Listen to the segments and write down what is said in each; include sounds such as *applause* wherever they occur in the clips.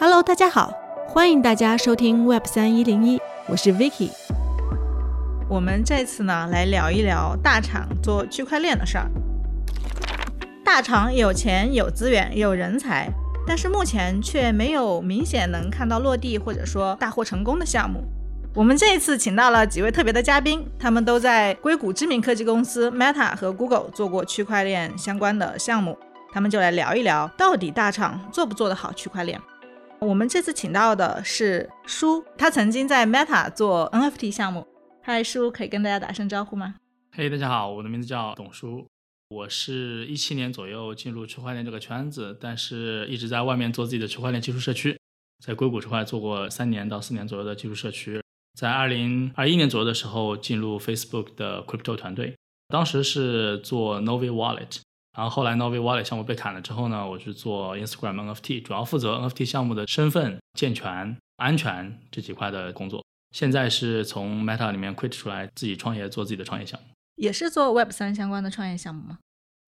Hello，大家好，欢迎大家收听 Web 三一零一，我是 Vicky。我们这次呢来聊一聊大厂做区块链的事儿。大厂有钱、有资源、有人才，但是目前却没有明显能看到落地或者说大获成功的项目。我们这一次请到了几位特别的嘉宾，他们都在硅谷知名科技公司 Meta 和 Google 做过区块链相关的项目，他们就来聊一聊，到底大厂做不做得好区块链。我们这次请到的是舒，他曾经在 Meta 做 NFT 项目。嗨，舒，可以跟大家打声招呼吗？嘿，大家好，我的名字叫董舒，我是一七年左右进入区块链这个圈子，但是一直在外面做自己的区块链技术社区，在硅谷这块做过三年到四年左右的技术社区，在二零二一年左右的时候进入 Facebook 的 Crypto 团队，当时是做 Novi Wallet。然后后来 Novi Wallet 项目被砍了之后呢，我是做 Instagram NFT，主要负责 NFT 项目的身份、健全、安全这几块的工作。现在是从 Meta 里面 quit 出来，自己创业做自己的创业项目。也是做 Web 三相关的创业项目吗？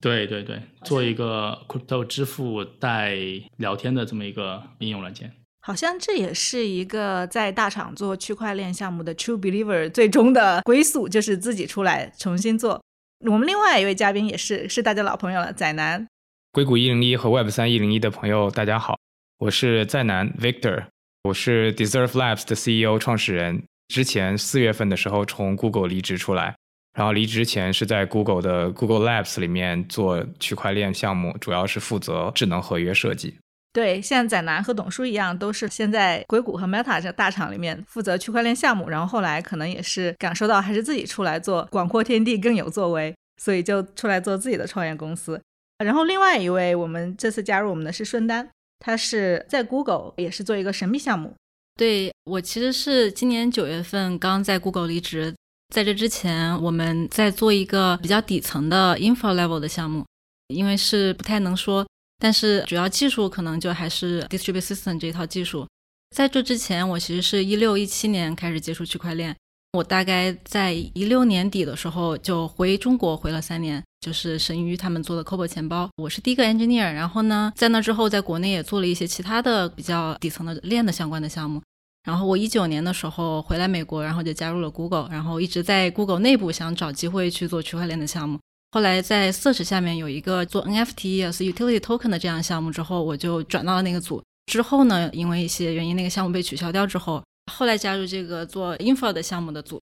对对对，做一个 Crypto 支付带聊天的这么一个应用软件。好像这也是一个在大厂做区块链项目的 True Believer 最终的归宿，就是自己出来重新做。我们另外一位嘉宾也是是大家老朋友了，宰南。硅谷一零一和 Web 三一零一的朋友，大家好，我是载南 Victor，我是 Deserve Labs 的 CEO 创始人。之前四月份的时候从 Google 离职出来，然后离职前是在 Google 的 Google Labs 里面做区块链项目，主要是负责智能合约设计。对，像载南和董叔一样，都是先在硅谷和 Meta 这大厂里面负责区块链项目，然后后来可能也是感受到还是自己出来做广阔天地更有作为，所以就出来做自己的创业公司。然后另外一位我们这次加入我们的是顺丹，他是在 Google 也是做一个神秘项目。对我其实是今年九月份刚在 Google 离职，在这之前我们在做一个比较底层的 Info level 的项目，因为是不太能说。但是主要技术可能就还是 distributed system 这一套技术。在这之前，我其实是一六一七年开始接触区块链。我大概在一六年底的时候就回中国回了三年，就是神鱼他们做的 c o b o 钱包，我是第一个 engineer。然后呢，在那之后，在国内也做了一些其他的比较底层的链的相关的项目。然后我一九年的时候回来美国，然后就加入了 Google，然后一直在 Google 内部想找机会去做区块链的项目。后来在 Search 下面有一个做 NFT 是 Utility Token 的这样项目之后，我就转到了那个组。之后呢，因为一些原因，那个项目被取消掉之后，后来加入这个做 Info 的项目的组。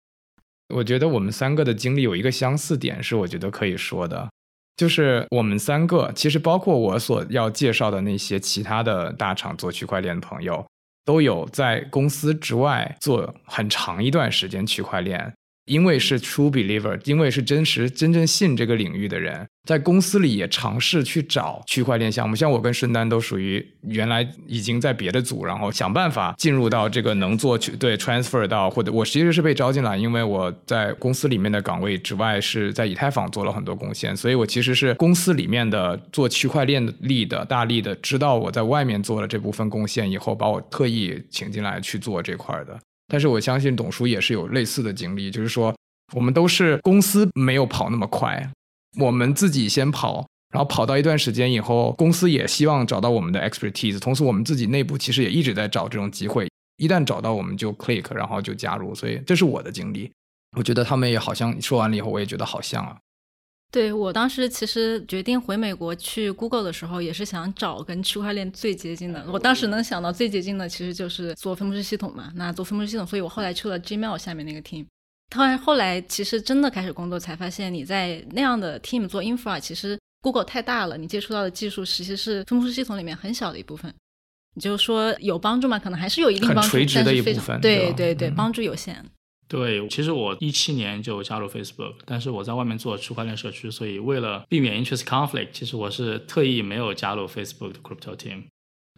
我觉得我们三个的经历有一个相似点，是我觉得可以说的，就是我们三个其实包括我所要介绍的那些其他的大厂做区块链的朋友，都有在公司之外做很长一段时间区块链。因为是 true believer，因为是真实、真正信这个领域的人，在公司里也尝试去找区块链项目。像我跟顺丹都属于原来已经在别的组，然后想办法进入到这个能做去对 transfer 到，或者我其实是被招进来，因为我在公司里面的岗位之外是在以太坊做了很多贡献，所以我其实是公司里面的做区块链力的大力的，知道我在外面做了这部分贡献以后，把我特意请进来去做这块的。但是我相信董叔也是有类似的经历，就是说我们都是公司没有跑那么快，我们自己先跑，然后跑到一段时间以后，公司也希望找到我们的 expertise，同时我们自己内部其实也一直在找这种机会，一旦找到我们就 click，然后就加入，所以这是我的经历。我觉得他们也好像说完了以后，我也觉得好像啊。对我当时其实决定回美国去 Google 的时候，也是想找跟区块链最接近的。我当时能想到最接近的，其实就是做分布式系统嘛。那做分布式系统，所以我后来去了 Gmail 下面那个 team。当然后来其实真的开始工作，才发现你在那样的 team 做 infra，其实 Google 太大了，你接触到的技术其实是分布式系统里面很小的一部分。你就说有帮助吗？可能还是有一定帮助，但是非常对对对，帮助有限。对，其实我一七年就加入 Facebook，但是我在外面做区块链社区，所以为了避免 interest conflict，其实我是特意没有加入 Facebook 的 crypto team。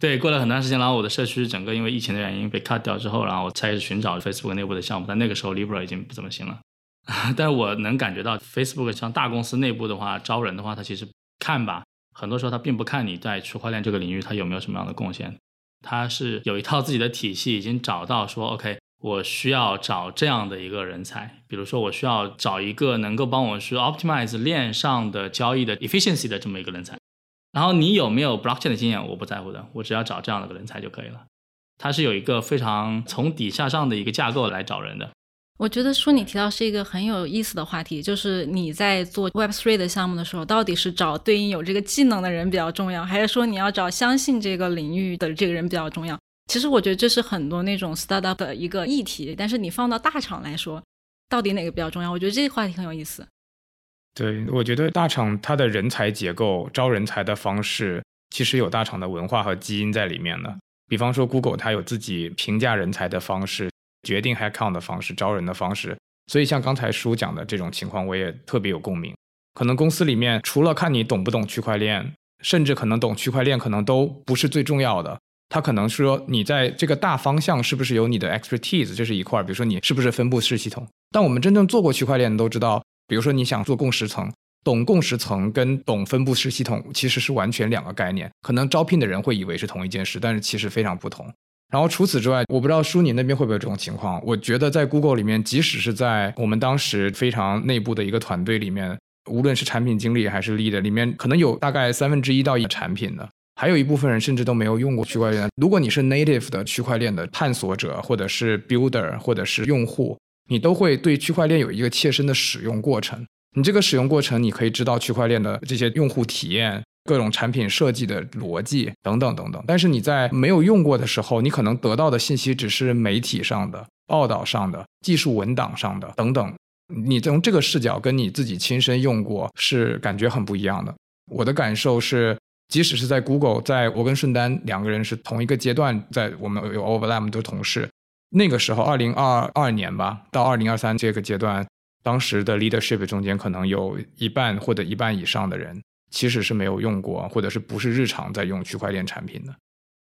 对，过了很长时间，然后我的社区整个因为疫情的原因被 cut 掉之后，然后我开始寻找 Facebook 内部的项目。但那个时候 Libra 已经不怎么行了。*laughs* 但是我能感觉到 Facebook 像大公司内部的话，招人的话，他其实看吧，很多时候他并不看你在区块链这个领域他有没有什么样的贡献，他是有一套自己的体系，已经找到说 OK。我需要找这样的一个人才，比如说我需要找一个能够帮我去 optimize 链上的交易的 efficiency 的这么一个人才。然后你有没有 blockchain 的经验，我不在乎的，我只要找这样的个人才就可以了。它是有一个非常从底下上的一个架构来找人的。我觉得书你提到是一个很有意思的话题，就是你在做 Web3 的项目的时候，到底是找对应有这个技能的人比较重要，还是说你要找相信这个领域的这个人比较重要？其实我觉得这是很多那种 startup 的一个议题，但是你放到大厂来说，到底哪个比较重要？我觉得这个话题很有意思。对，我觉得大厂它的人才结构、招人才的方式，其实有大厂的文化和基因在里面的。比方说 Google，它有自己评价人才的方式。决定 headcount 的方式，招人的方式，所以像刚才叔讲的这种情况，我也特别有共鸣。可能公司里面除了看你懂不懂区块链，甚至可能懂区块链，可能都不是最重要的。他可能说你在这个大方向是不是有你的 expertise，这是一块儿。比如说你是不是分布式系统？但我们真正做过区块链的都知道，比如说你想做共识层，懂共识层跟懂分布式系统其实是完全两个概念。可能招聘的人会以为是同一件事，但是其实非常不同。然后除此之外，我不知道舒你那边会不会有这种情况。我觉得在 Google 里面，即使是在我们当时非常内部的一个团队里面，无论是产品经理还是 lead，里面可能有大概三分之一到一产品的，还有一部分人甚至都没有用过区块链。如果你是 native 的区块链的探索者，或者是 builder，或者是用户，你都会对区块链有一个切身的使用过程。你这个使用过程，你可以知道区块链的这些用户体验。各种产品设计的逻辑等等等等，但是你在没有用过的时候，你可能得到的信息只是媒体上的、报道上的、技术文档上的等等。你从这个视角跟你自己亲身用过是感觉很不一样的。我的感受是，即使是在 Google，在我跟顺丹两个人是同一个阶段，在我们有 overlap 的同事，那个时候二零二二年吧，到二零二三这个阶段，当时的 leadership 中间可能有一半或者一半以上的人。其实是没有用过，或者是不是日常在用区块链产品的。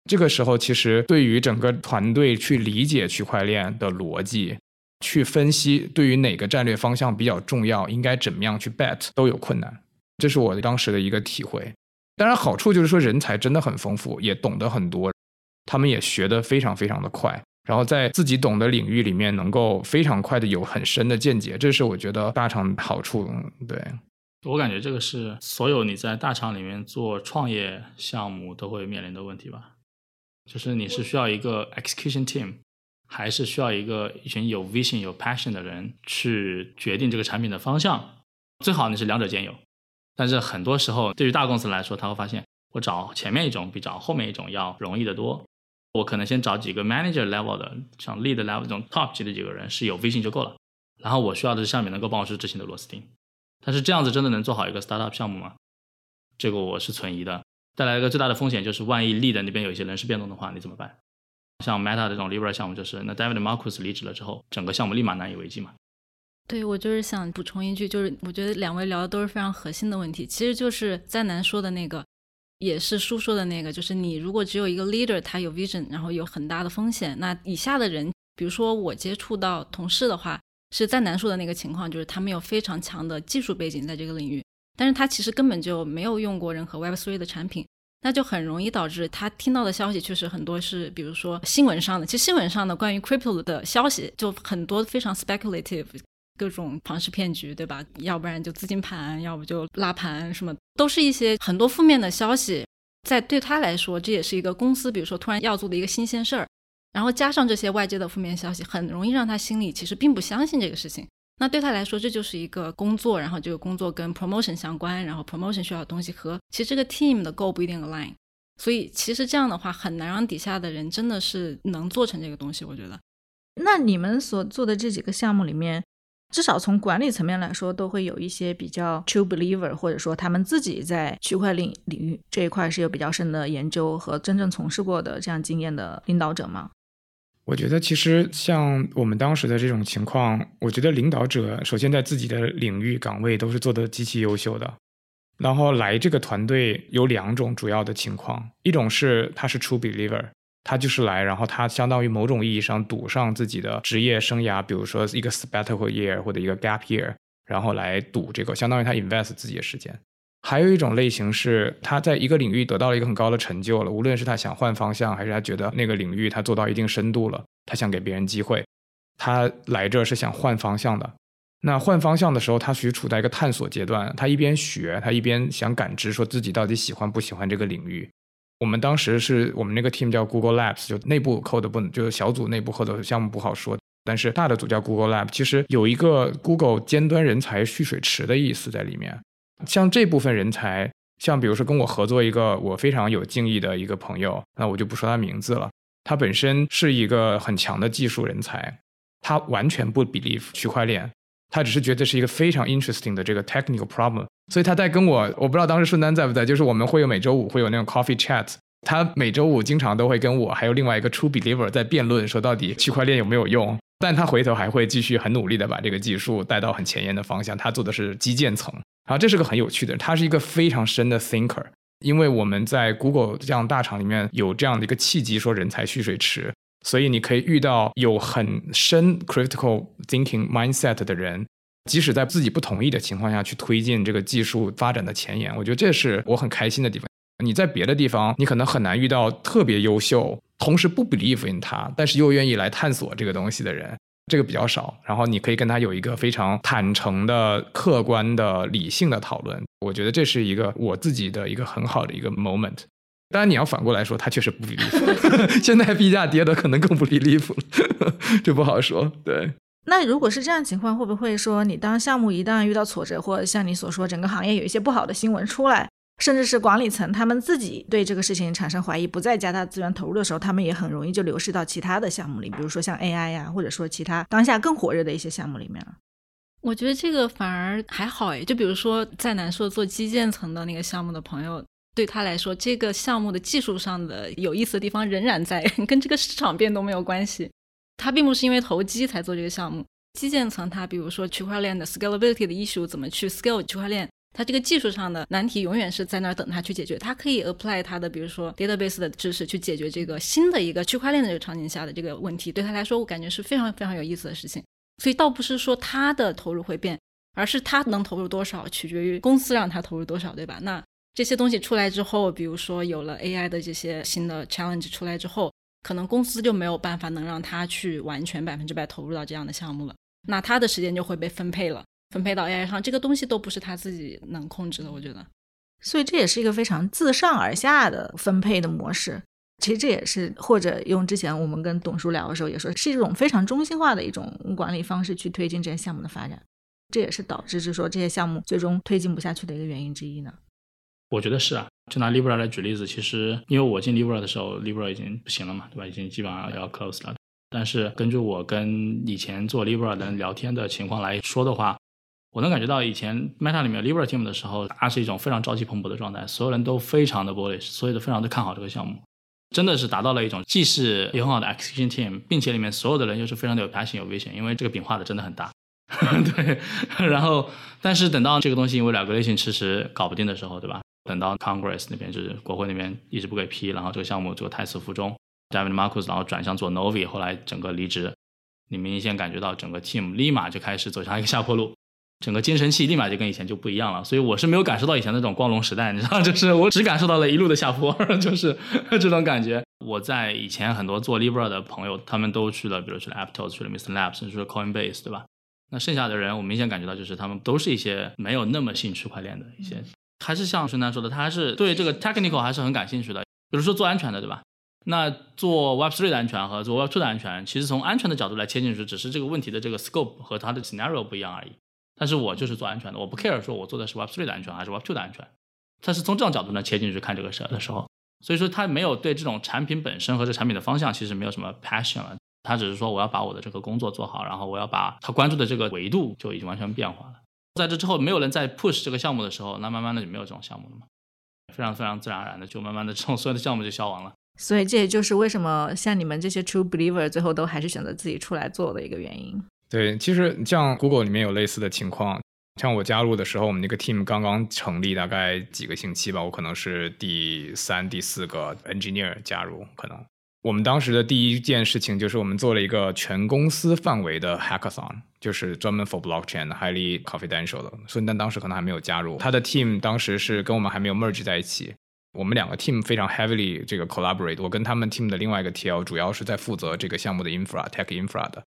这个时候，其实对于整个团队去理解区块链的逻辑，去分析对于哪个战略方向比较重要，应该怎么样去 bet 都有困难。这是我当时的一个体会。当然，好处就是说人才真的很丰富，也懂得很多，他们也学得非常非常的快，然后在自己懂的领域里面能够非常快的有很深的见解，这是我觉得大厂好处。对。我感觉这个是所有你在大厂里面做创业项目都会面临的问题吧，就是你是需要一个 execution team，还是需要一个一群有 vision、有 passion 的人去决定这个产品的方向？最好你是两者兼有。但是很多时候，对于大公司来说，他会发现我找前面一种比找后面一种要容易得多。我可能先找几个 manager level 的，像 lead level 这种 top 级的几个人是有 vision 就够了，然后我需要的是下面能够帮我去执行的螺丝钉。但是这样子真的能做好一个 startup 项目吗？这个我是存疑的。带来一个最大的风险就是，万一 lead 那边有一些人事变动的话，你怎么办？像 Meta 这种 Libra 项目，就是那 David Marcus 离职了之后，整个项目立马难以为继嘛。对，我就是想补充一句，就是我觉得两位聊的都是非常核心的问题，其实就是再难说的那个，也是叔说的那个，就是你如果只有一个 leader，他有 vision，然后有很大的风险，那以下的人，比如说我接触到同事的话。是再难说的那个情况，就是他们有非常强的技术背景在这个领域，但是他其实根本就没有用过任何 Web3 的产品，那就很容易导致他听到的消息确实很多是，比如说新闻上的，其实新闻上的关于 Crypto 的消息就很多非常 speculative，各种庞氏骗局，对吧？要不然就资金盘，要不就拉盘，什么都是一些很多负面的消息，在对他来说，这也是一个公司，比如说突然要做的一个新鲜事儿。然后加上这些外界的负面消息，很容易让他心里其实并不相信这个事情。那对他来说，这就是一个工作，然后这个工作跟 promotion 相关，然后 promotion 需要的东西和其实这个 team 的 goal 不一定 align。所以其实这样的话，很难让底下的人真的是能做成这个东西。我觉得。那你们所做的这几个项目里面，至少从管理层面来说，都会有一些比较 true believer，或者说他们自己在区块链领域这一块是有比较深的研究和真正从事过的这样经验的领导者吗？我觉得其实像我们当时的这种情况，我觉得领导者首先在自己的领域岗位都是做得极其优秀的。然后来这个团队有两种主要的情况，一种是他是 true believer，他就是来，然后他相当于某种意义上赌上自己的职业生涯，比如说一个 sabbatical year 或者一个 gap year，然后来赌这个，相当于他 invest 自己的时间。还有一种类型是，他在一个领域得到了一个很高的成就了，无论是他想换方向，还是他觉得那个领域他做到一定深度了，他想给别人机会，他来这是想换方向的。那换方向的时候，他属于处在一个探索阶段，他一边学，他一边想感知，说自己到底喜欢不喜欢这个领域。我们当时是我们那个 team 叫 Google Labs，就内部 code 不能，就是小组内部 code 项目不好说，但是大的组叫 Google Lab，其实有一个 Google 尖端人才蓄水池的意思在里面。像这部分人才，像比如说跟我合作一个我非常有敬意的一个朋友，那我就不说他名字了。他本身是一个很强的技术人才，他完全不 believe 区块链，他只是觉得是一个非常 interesting 的这个 technical problem。所以他在跟我，我不知道当时顺丹在不在，就是我们会有每周五会有那种 coffee chat，他每周五经常都会跟我还有另外一个 true believer 在辩论，说到底区块链有没有用。但他回头还会继续很努力的把这个技术带到很前沿的方向。他做的是基建层，然后这是个很有趣的，他是一个非常深的 thinker。因为我们在 Google 这样大厂里面有这样的一个契机，说人才蓄水池，所以你可以遇到有很深 critical thinking mindset 的人。即使在自己不同意的情况下去推进这个技术发展的前沿，我觉得这是我很开心的地方。你在别的地方，你可能很难遇到特别优秀，同时不 believe in 他，但是又愿意来探索这个东西的人，这个比较少。然后你可以跟他有一个非常坦诚的、客观的、理性的讨论。我觉得这是一个我自己的一个很好的一个 moment。当然你要反过来说，他确实不 believe。*laughs* 现在币价跌的可能更不 believe 了，*laughs* 这不好说。对。那如果是这样情况，会不会说你当项目一旦遇到挫折，或者像你所说，整个行业有一些不好的新闻出来，甚至是管理层他们自己对这个事情产生怀疑，不再加大资源投入的时候，他们也很容易就流失到其他的项目里，比如说像 AI 呀，或者说其他当下更火热的一些项目里面了。我觉得这个反而还好诶，就比如说在南硕做基建层的那个项目的朋友，对他来说，这个项目的技术上的有意思的地方仍然在，*laughs* 跟这个市场变动没有关系。他并不是因为投机才做这个项目，基建层他比如说区块链的 scalability 的 issue 怎么去 scale 区块链，它这个技术上的难题永远是在那儿等他去解决。他可以 apply 他的比如说 database 的知识去解决这个新的一个区块链的这个场景下的这个问题，对他来说我感觉是非常非常有意思的事情。所以倒不是说他的投入会变，而是他能投入多少取决于公司让他投入多少，对吧？那这些东西出来之后，比如说有了 AI 的这些新的 challenge 出来之后。可能公司就没有办法能让他去完全百分之百投入到这样的项目了，那他的时间就会被分配了，分配到 AI 上，这个东西都不是他自己能控制的，我觉得。所以这也是一个非常自上而下的分配的模式。其实这也是或者用之前我们跟董叔聊的时候也说，是一种非常中心化的一种管理方式去推进这些项目的发展，这也是导致是说这些项目最终推进不下去的一个原因之一呢。我觉得是啊，就拿 Libra 来举例子，其实因为我进 Libra 的时候，Libra 已经不行了嘛，对吧？已经基本上要 close 了。但是根据我跟以前做 Libra 的人聊天的情况来说的话，我能感觉到以前 Meta 里面 Libra team 的时候，它是一种非常朝气蓬勃的状态，所有人都非常的 bullish，所有的非常的看好这个项目，真的是达到了一种既是有很好的 execution team，并且里面所有的人又是非常的有 passion 有危险因为这个饼画的真的很大。*laughs* 对，然后但是等到这个东西因为两个类型迟迟搞不定的时候，对吧？等到 Congress 那边就是国会那边一直不给批，然后这个项目就胎死腹中。David Marcus 然后转向做 Novi，后来整个离职，你明显感觉到整个 team 立马就开始走向一个下坡路，整个精神气立马就跟以前就不一样了。所以我是没有感受到以前那种光荣时代，你知道，*laughs* 就是我只感受到了一路的下坡，*laughs* 就是 *laughs* 这种感觉。我在以前很多做 Libra 的朋友，他们都去了，比如去了 Aptos，去了 Mr Labs，甚至说 Coinbase，对吧？那剩下的人，我明显感觉到就是他们都是一些没有那么信区块链的一些。还是像孙楠说的，他还是对这个 technical 还是很感兴趣的。比如说做安全的，对吧？那做 Web3 的安全和做 Web2 的安全，其实从安全的角度来切进去，只是这个问题的这个 scope 和它的 scenario 不一样而已。但是我就是做安全的，我不 care 说我做的是 Web3 的安全还是 Web2 的安全。但是从这种角度呢切进去看这个事儿的时候，所以说他没有对这种产品本身和这产品的方向其实没有什么 passion 了。他只是说我要把我的这个工作做好，然后我要把他关注的这个维度就已经完全变化了。在这之后，没有人再 push 这个项目的时候，那慢慢的就没有这种项目了嘛，非常非常自然而然的，就慢慢的这种所有的项目就消亡了。所以这也就是为什么像你们这些 true believer 最后都还是选择自己出来做的一个原因。对，其实像 Google 里面有类似的情况，像我加入的时候，我们那个 team 刚刚成立，大概几个星期吧，我可能是第三、第四个 engineer 加入，可能。我们当时的第一件事情就是我们做了一个全公司范围的 hackathon，就是专门 for blockchain highly confidential 的。孙丹当时可能还没有加入，他的 team 当时是跟我们还没有 merge 在一起。我们两个 team 非常 heavily 这个 collaborate。我跟他们 team 的另外一个 TL 主要是在负责这个项目的 infra tech infra 的。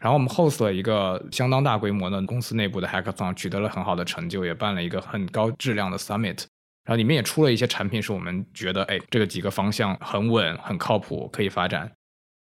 然后我们 host 了一个相当大规模的公司内部的 hackathon，取得了很好的成就，也办了一个很高质量的 summit。然后里面也出了一些产品，是我们觉得哎，这个几个方向很稳、很靠谱，可以发展。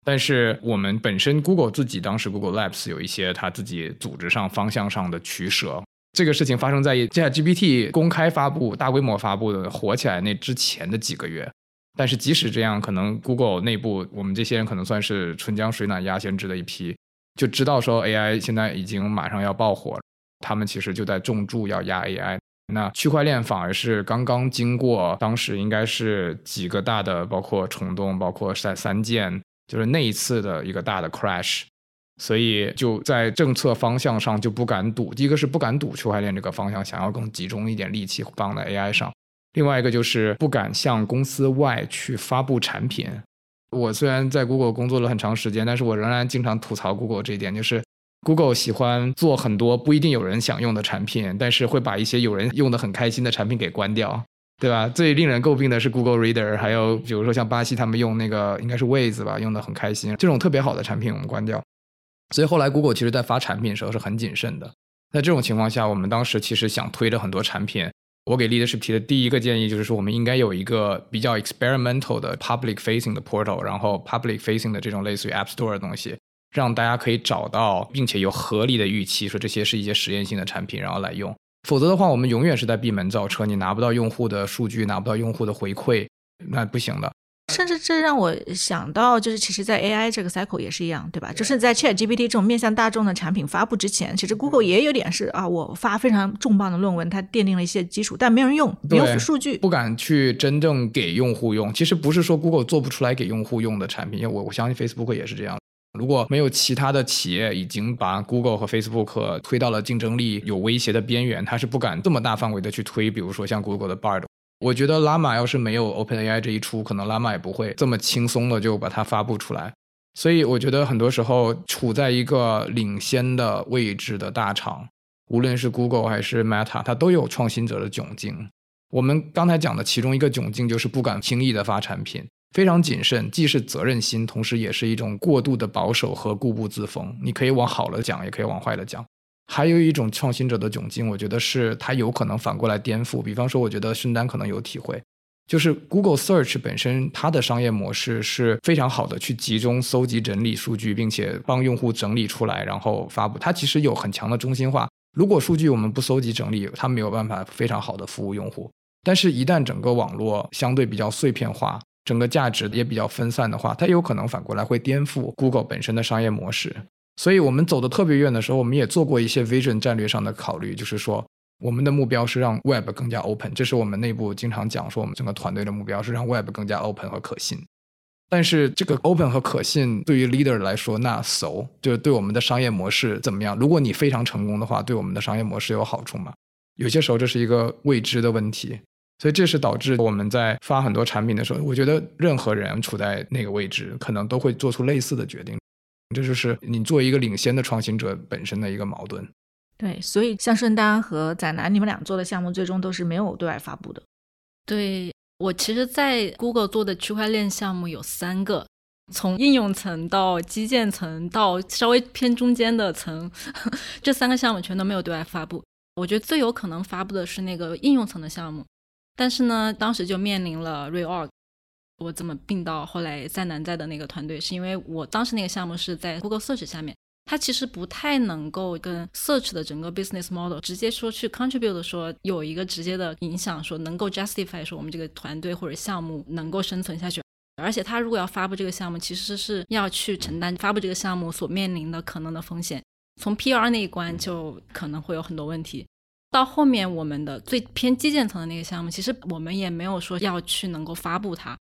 但是我们本身 Google 自己当时 Google Labs 有一些它自己组织上方向上的取舍。这个事情发生在 ChatGPT 公开发布、大规模发布的火起来那之前的几个月。但是即使这样，可能 Google 内部我们这些人可能算是春江水暖鸭先知的一批，就知道说 AI 现在已经马上要爆火，他们其实就在重注要压 AI。那区块链反而是刚刚经过当时应该是几个大的，包括虫洞，包括三三件。就是那一次的一个大的 crash，所以就在政策方向上就不敢赌。第一个是不敢赌区块链这个方向，想要更集中一点力气放在 AI 上；另外一个就是不敢向公司外去发布产品。我虽然在 Google 工作了很长时间，但是我仍然经常吐槽 Google 这一点，就是 Google 喜欢做很多不一定有人想用的产品，但是会把一些有人用的很开心的产品给关掉。对吧？最令人诟病的是 Google Reader，还有比如说像巴西他们用那个应该是 Waze 吧，用的很开心。这种特别好的产品我们关掉。所以后来 Google 其实在发产品的时候是很谨慎的。在这种情况下，我们当时其实想推的很多产品，我给 Leadership 提的第一个建议就是说，我们应该有一个比较 experimental 的 public facing 的 portal，然后 public facing 的这种类似于 App Store 的东西，让大家可以找到并且有合理的预期，说这些是一些实验性的产品，然后来用。否则的话，我们永远是在闭门造车，你拿不到用户的数据，拿不到用户的回馈，那不行的。甚至这让我想到，就是其实，在 AI 这个 cycle 也是一样，对吧？就是在 ChatGPT 这种面向大众的产品发布之前，其实 Google 也有点是啊，我发非常重磅的论文，它奠定了一些基础，但没有人用，没有数据，不敢去真正给用户用。其实不是说 Google 做不出来给用户用的产品，因为我我相信 Facebook 也是这样。如果没有其他的企业已经把 Google 和 Facebook 推到了竞争力有威胁的边缘，他是不敢这么大范围的去推。比如说像 Google 的 Bard，我觉得 Lama 要是没有 OpenAI 这一出，可能 Lama 也不会这么轻松的就把它发布出来。所以我觉得很多时候处在一个领先的位置的大厂，无论是 Google 还是 Meta，它都有创新者的窘境。我们刚才讲的其中一个窘境就是不敢轻易的发产品。非常谨慎，既是责任心，同时也是一种过度的保守和固步自封。你可以往好了讲，也可以往坏了讲。还有一种创新者的窘境，我觉得是它有可能反过来颠覆。比方说，我觉得申丹可能有体会，就是 Google Search 本身它的商业模式是非常好的，去集中搜集、整理数据，并且帮用户整理出来，然后发布。它其实有很强的中心化。如果数据我们不搜集整理，它没有办法非常好的服务用户。但是，一旦整个网络相对比较碎片化，整个价值也比较分散的话，它有可能反过来会颠覆 Google 本身的商业模式。所以我们走的特别远的时候，我们也做过一些 vision 战略上的考虑，就是说我们的目标是让 Web 更加 open，这是我们内部经常讲说，我们整个团队的目标是让 Web 更加 open 和可信。但是这个 open 和可信对于 leader 来说，那 so 就是对我们的商业模式怎么样？如果你非常成功的话，对我们的商业模式有好处吗？有些时候这是一个未知的问题。所以这是导致我们在发很多产品的时候，我觉得任何人处在那个位置，可能都会做出类似的决定。这就是你作为一个领先的创新者本身的一个矛盾。对，所以像顺丹和载南，你们俩做的项目最终都是没有对外发布的。对我其实，在 Google 做的区块链项目有三个，从应用层到基建层到稍微偏中间的层，*laughs* 这三个项目全都没有对外发布。我觉得最有可能发布的是那个应用层的项目。但是呢，当时就面临了 reorg。我怎么并到后来在南在的那个团队，是因为我当时那个项目是在 Google Search 下面，它其实不太能够跟 Search 的整个 business model 直接说去 contribute 说有一个直接的影响，说能够 justify 说我们这个团队或者项目能够生存下去。而且他如果要发布这个项目，其实是要去承担发布这个项目所面临的可能的风险，从 PR 那一关就可能会有很多问题。到后面我们的最偏基建层的那个项目，其实我们也没有说要去能够发布它，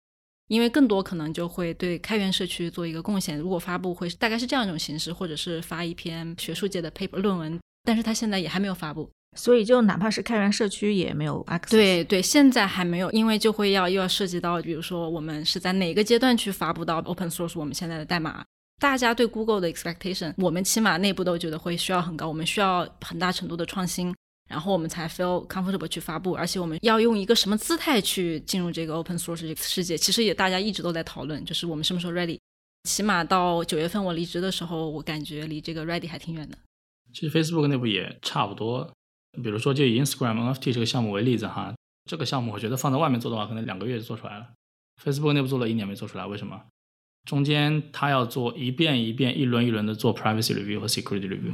因为更多可能就会对开源社区做一个贡献。如果发布会大概是这样一种形式，或者是发一篇学术界的 paper 论文，但是它现在也还没有发布，所以就哪怕是开源社区也没有 access。对对，现在还没有，因为就会要又要涉及到，比如说我们是在哪个阶段去发布到 open source 我们现在的代码，大家对 Google 的 expectation，我们起码内部都觉得会需要很高，我们需要很大程度的创新。然后我们才 feel comfortable 去发布，而且我们要用一个什么姿态去进入这个 open source 这个世界，其实也大家一直都在讨论，就是我们什么时候 ready。起码到九月份我离职的时候，我感觉离这个 ready 还挺远的。其实 Facebook 内部也差不多，比如说就以 Instagram NFT 这个项目为例子哈，这个项目我觉得放在外面做的话，可能两个月就做出来了。Facebook 内部做了一年没做出来，为什么？中间他要做一遍一遍、一轮一轮的做 privacy review 和 security review，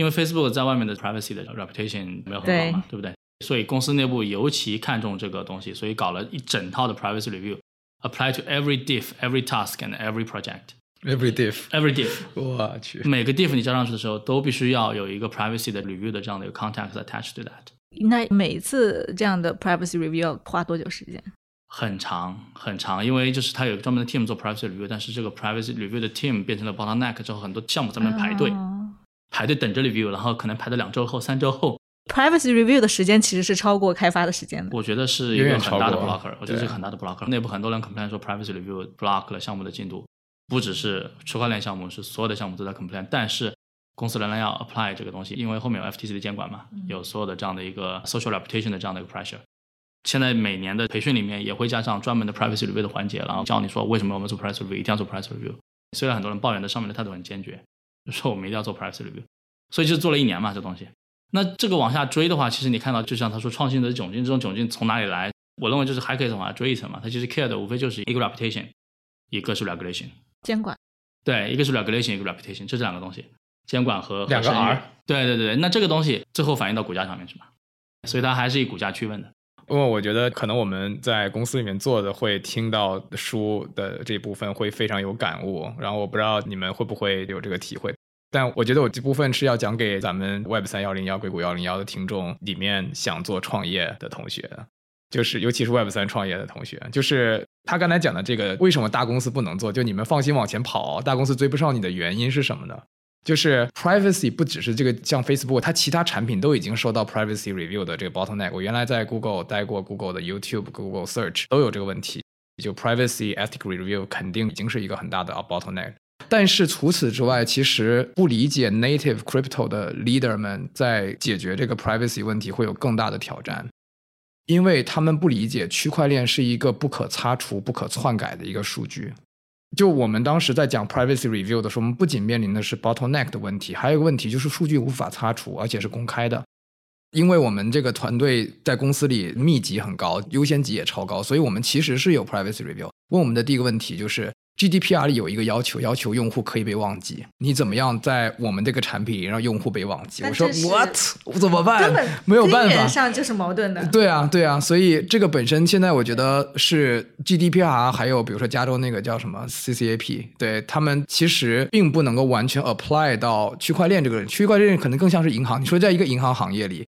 因为 Facebook 在外面的 privacy 的 reputation 没有很好嘛，对不对？所以公司内部尤其看重这个东西，所以搞了一整套的 privacy review，apply to every diff、every task and every project。Every diff，every diff，我去，每个 diff 你交上去的时候，都必须要有一个 privacy 的 review 的这样的一个 context attached to that。那每次这样的 privacy review 要花多久时间？很长很长，因为就是它有专门的 team 做 privacy review，但是这个 privacy review 的 team 变成了 bottleneck 之后，很多项目在那边排队，哦排队等着 review，然后可能排到两周后、三周后，privacy review 的时间其实是超过开发的时间的。我觉得是一个很大的 blocker，我觉得是对很大的 blocker。内部很多人 complain 说 privacy review block 了项目的进度，不只是区块链项目，是所有的项目都在 complain，但是公司仍然要 apply 这个东西，因为后面有 FTC 的监管嘛，有所有的这样的一个 social reputation 的这样的一个 pressure。现在每年的培训里面也会加上专门的 privacy review 的环节，然后教你说为什么我们做 privacy review 一定要做 privacy review。虽然很多人抱怨的上面的态度很坚决，就说我们一定要做 privacy review，所以就做了一年嘛这东西。那这个往下追的话，其实你看到，就像他说创新的窘境，这种窘境从哪里来？我认为就是还可以往下追一层嘛。它其实 care 的无非就是一个 reputation，一个是 regulation。监管对，一个是 regulation，一个 reputation，就这两个东西，监管和两个 R 对对对对，那这个东西最后反映到股价上面去嘛，所以它还是以股价区分的。因为我觉得可能我们在公司里面做的会听到书的这部分会非常有感悟，然后我不知道你们会不会有这个体会。但我觉得我这部分是要讲给咱们 Web 三幺零幺硅谷幺零幺的听众里面想做创业的同学，就是尤其是 Web 三创业的同学，就是他刚才讲的这个为什么大公司不能做，就你们放心往前跑，大公司追不上你的原因是什么呢？就是 privacy 不只是这个像 Facebook，它其他产品都已经受到 privacy review 的这个 bottleneck。我原来在 Google 待过，Google 的 YouTube、Google Search 都有这个问题，就 privacy ethic review 肯定已经是一个很大的 bottleneck。但是除此之外，其实不理解 native crypto 的 leader 们在解决这个 privacy 问题会有更大的挑战，因为他们不理解区块链是一个不可擦除、不可篡改的一个数据。就我们当时在讲 privacy review 的时候，我们不仅面临的是 bottleneck 的问题，还有一个问题就是数据无法擦除，而且是公开的。因为我们这个团队在公司里密集很高，优先级也超高，所以我们其实是有 privacy review。问我们的第一个问题就是 GDPR 里有一个要求，要求用户可以被忘记。你怎么样在我们这个产品里让用户被忘记？我说 what？我怎么办根本？没有办法。上就是矛盾的。对啊，对啊，所以这个本身现在我觉得是 GDPR，还有比如说加州那个叫什么 CCAP，对他们其实并不能够完全 apply 到区块链这个，区块链可能更像是银行。你说在一个银行行业里，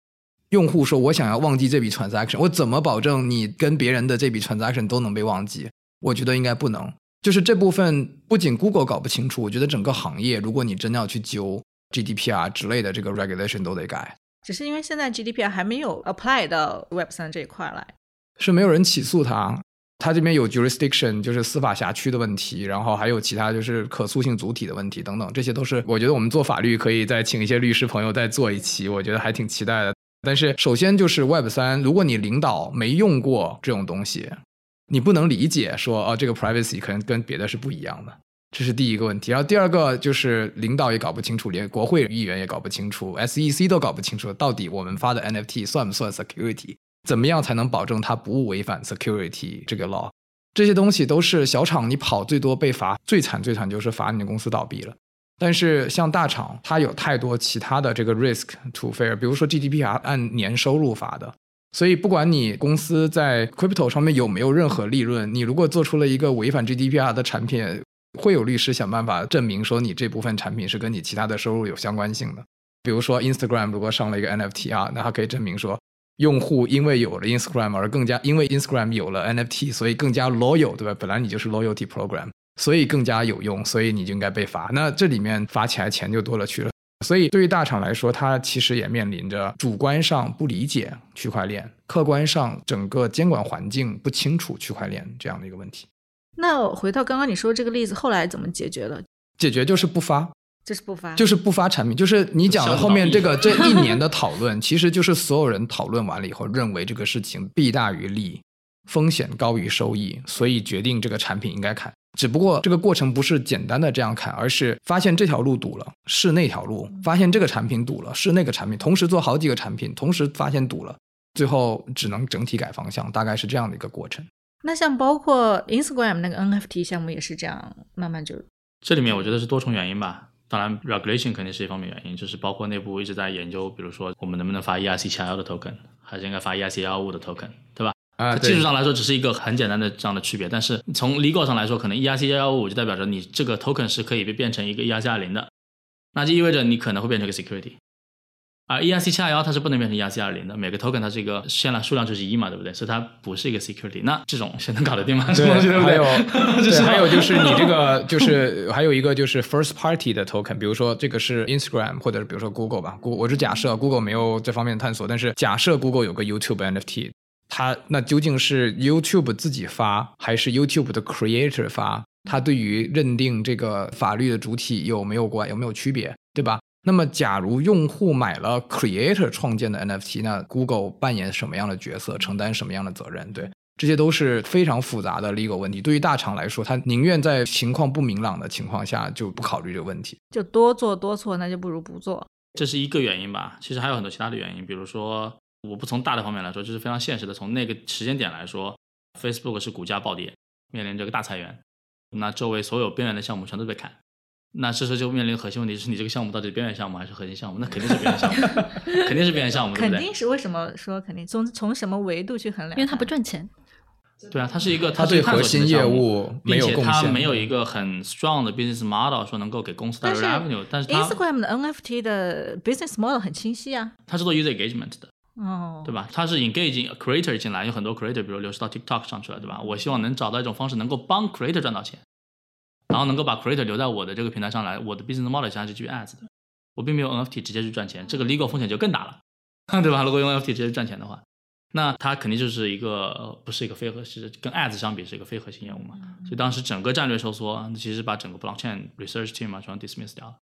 用户说我想要忘记这笔 transaction，我怎么保证你跟别人的这笔 transaction 都能被忘记？我觉得应该不能。就是这部分不仅 Google 搞不清楚，我觉得整个行业，如果你真的要去揪 GDPR 之类的这个 regulation 都得改。只是因为现在 GDPR 还没有 apply 到 Web 三这一块来。是没有人起诉他。他这边有 jurisdiction，就是司法辖区的问题，然后还有其他就是可塑性主体的问题等等，这些都是我觉得我们做法律可以再请一些律师朋友再做一期，我觉得还挺期待的。但是首先就是 Web 三，如果你领导没用过这种东西，你不能理解说哦这个 privacy 可能跟别的是不一样的，这是第一个问题。然后第二个就是领导也搞不清楚，连国会议员也搞不清楚，SEC 都搞不清楚，到底我们发的 NFT 算不算 security？怎么样才能保证它不违反 security 这个 law？这些东西都是小厂你跑最多被罚，最惨最惨就是罚你的公司倒闭了。但是像大厂，它有太多其他的这个 risk to fair，比如说 GDPR 按年收入罚的，所以不管你公司在 crypto 上面有没有任何利润，你如果做出了一个违反 GDPR 的产品，会有律师想办法证明说你这部分产品是跟你其他的收入有相关性的。比如说 Instagram 如果上了一个 NFT 啊，那它可以证明说用户因为有了 Instagram 而更加因为 Instagram 有了 NFT，所以更加 loyal，对吧？本来你就是 loyalty program，所以更加有用，所以你就应该被罚。那这里面罚起来钱就多了去了。所以对于大厂来说，它其实也面临着主观上不理解区块链，客观上整个监管环境不清楚区块链这样的一个问题。那回到刚刚你说这个例子，后来怎么解决的？解决就是不发，就是不发，就是不发产品，就是你讲的后面这个这一年的讨论，*laughs* 其实就是所有人讨论完了以后，认为这个事情弊大于利，风险高于收益，所以决定这个产品应该砍。只不过这个过程不是简单的这样砍，而是发现这条路堵了，是那条路；发现这个产品堵了，是那个产品，同时做好几个产品，同时发现堵了，最后只能整体改方向，大概是这样的一个过程。那像包括 Instagram 那个 NFT 项目也是这样，慢慢就这里面我觉得是多重原因吧。当然，regulation 肯定是一方面原因，就是包括内部一直在研究，比如说我们能不能发 ERC 七幺的 token，还是应该发 ERC 幺五的 token，对吧？啊，技术上来说只是一个很简单的这样的区别，但是从 legal 上来说，可能 ERC 幺幺五就代表着你这个 token 是可以被变成一个 ERC 二零的，那就意味着你可能会变成一个 security。而 ERC 七二幺它是不能变成 ERC 二零的，每个 token 它是一个限量数量就是一嘛，对不对？所以它不是一个 security。那这种谁能搞得定吗？对，对不还有对？*laughs* 对，还有就是你这个就是还有一个就是 first party 的 token，比如说这个是 Instagram 或者比如说 Google 吧，Google 我是假设 Google 没有这方面的探索，但是假设 Google 有个 YouTube NFT，它那究竟是 YouTube 自己发还是 YouTube 的 creator 发？它对于认定这个法律的主体有没有关有没有区别，对吧？那么，假如用户买了 Creator 创建的 NFT，那 Google 扮演什么样的角色，承担什么样的责任？对，这些都是非常复杂的 legal 问题。对于大厂来说，他宁愿在情况不明朗的情况下就不考虑这个问题，就多做多错，那就不如不做。这是一个原因吧。其实还有很多其他的原因，比如说，我不从大的方面来说，就是非常现实的，从那个时间点来说，Facebook 是股价暴跌，面临这个大裁员，那周围所有边缘的项目全都被砍。那这时候就面临核心问题，是你这个项目到底边缘项目还是核心项目？那肯定是边缘项目，*laughs* 肯定是边缘项目，对不对？肯定是为什么说肯定？从从什么维度去衡量？因为它不赚钱。对啊，它是一个它对核心业务没有贡献，它没有一个很 strong 的 business model 说能够给公司带来 revenue。但是 Instagram 的 NFT 的 business model 很清晰啊，它是做 user engagement 的，哦，对吧？它是 engaging creator 进来，有很多 creator，比如流失到 TikTok 上去了，对吧？我希望能找到一种方式，能够帮 creator 赚到钱。然后能够把 creator 留在我的这个平台上来，我的 business model 上是基于 ads 的，我并没有 NFT 直接去赚钱，这个 legal 风险就更大了，*laughs* 对吧？如果用 NFT 直接赚钱的话，那它肯定就是一个不是一个非核心，跟 ads 相比是一个非核心业务嘛。所以当时整个战略收缩，其实把整个 blockchain research team 嘛全部 dismiss 掉了。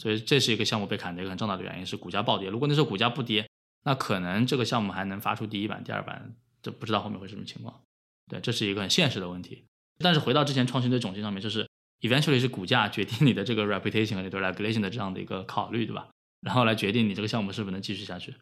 所以这是一个项目被砍的一个很重大的原因，是股价暴跌。如果那时候股价不跌，那可能这个项目还能发出第一版、第二版，这不知道后面会是什么情况。对，这是一个很现实的问题。但是回到之前创新的总结上面，就是。eventually 是股价决定你的这个 reputation 和你对 regulation 的这样的一个考虑，对吧？然后来决定你这个项目是不是能继续下去。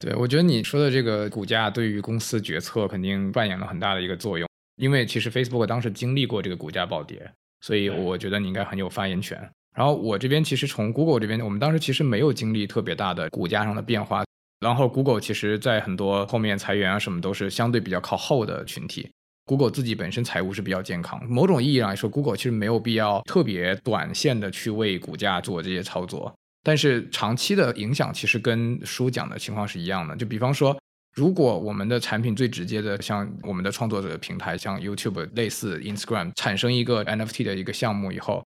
对，我觉得你说的这个股价对于公司决策肯定扮演了很大的一个作用，因为其实 Facebook 当时经历过这个股价暴跌，所以我觉得你应该很有发言权。然后我这边其实从 Google 这边，我们当时其实没有经历特别大的股价上的变化，然后 Google 其实在很多后面裁员啊什么都是相对比较靠后的群体。Google 自己本身财务是比较健康，某种意义上来说，Google 其实没有必要特别短线的去为股价做这些操作。但是长期的影响其实跟书讲的情况是一样的。就比方说，如果我们的产品最直接的，像我们的创作者平台，像 YouTube 类似 Instagram 产生一个 NFT 的一个项目以后，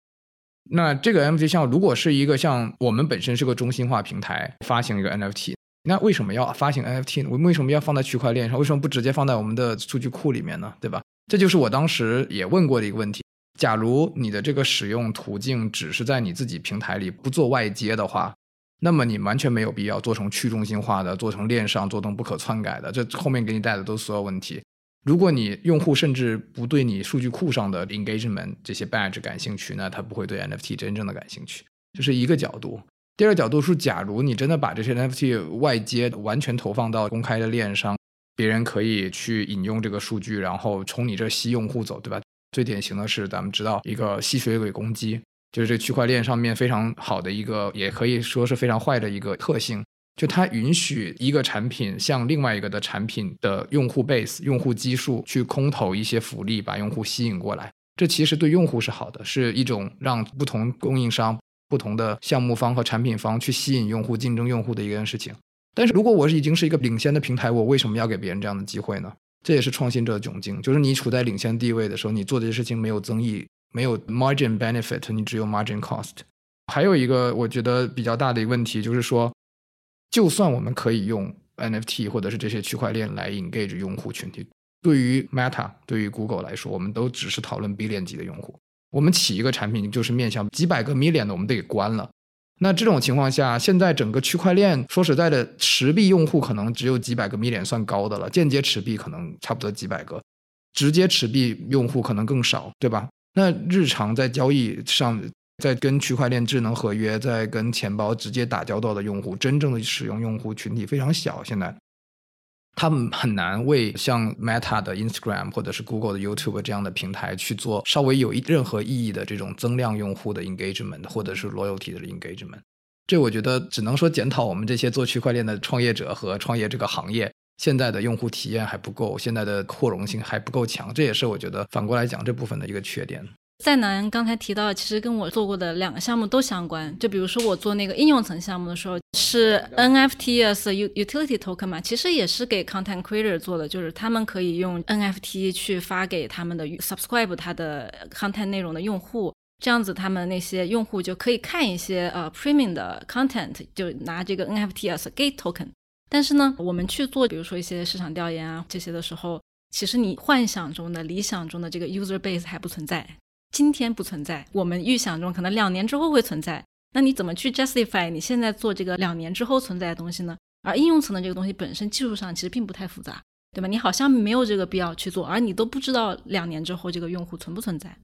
那这个 NFT 项目如果是一个像我们本身是个中心化平台发行一个 NFT。那为什么要发行 NFT 呢？我们为什么要放在区块链上？为什么不直接放在我们的数据库里面呢？对吧？这就是我当时也问过的一个问题。假如你的这个使用途径只是在你自己平台里，不做外接的话，那么你完全没有必要做成去中心化的，做成链上，做成不可篡改的。这后面给你带的都是所有问题。如果你用户甚至不对你数据库上的 engagement 这些 badge 感兴趣，那他不会对 NFT 真正的感兴趣。这是一个角度。第二个角度是，假如你真的把这些 NFT 外接完全投放到公开的链上，别人可以去引用这个数据，然后从你这吸用户走，对吧？最典型的是咱们知道一个吸血鬼攻击，就是这区块链上面非常好的一个，也可以说是非常坏的一个特性，就它允许一个产品向另外一个的产品的用户 base 用户基数去空投一些福利，把用户吸引过来。这其实对用户是好的，是一种让不同供应商。不同的项目方和产品方去吸引用户、竞争用户的一件事情。但是如果我已经是一个领先的平台，我为什么要给别人这样的机会呢？这也是创新者的窘境。就是你处在领先地位的时候，你做这些事情没有增益，没有 margin benefit，你只有 margin cost。还有一个我觉得比较大的一个问题就是说，就算我们可以用 NFT 或者是这些区块链来 engage 用户群体，对于 Meta、对于 Google 来说，我们都只是讨论 B 链级的用户。我们起一个产品就是面向几百个 million 的，我们得给关了。那这种情况下，现在整个区块链说实在的，持币用户可能只有几百个 million 算高的了，间接持币可能差不多几百个，直接持币用户可能更少，对吧？那日常在交易上，在跟区块链智能合约，在跟钱包直接打交道的用户，真正的使用用户群体非常小。现在，他们很难为像 Meta 的 Instagram 或者是 Google 的 YouTube 这样的平台去做稍微有一任何意义的这种增量用户的 engagement 或者是 loyalty 的 engagement。这我觉得只能说检讨我们这些做区块链的创业者和创业这个行业现在的用户体验还不够，现在的扩容性还不够强，这也是我觉得反过来讲这部分的一个缺点。在南刚才提到，其实跟我做过的两个项目都相关。就比如说我做那个应用层项目的时候，是 NFT as utility token 嘛，其实也是给 content creator 做的，就是他们可以用 NFT 去发给他们的 subscribe 他的 content 内容的用户，这样子他们那些用户就可以看一些呃 premium 的 content，就拿这个 NFT as gate token。但是呢，我们去做比如说一些市场调研啊这些的时候，其实你幻想中的、理想中的这个 user base 还不存在。今天不存在，我们预想中可能两年之后会存在。那你怎么去 justify 你现在做这个两年之后存在的东西呢？而应用层的这个东西本身技术上其实并不太复杂，对吧？你好像没有这个必要去做，而你都不知道两年之后这个用户存不存在。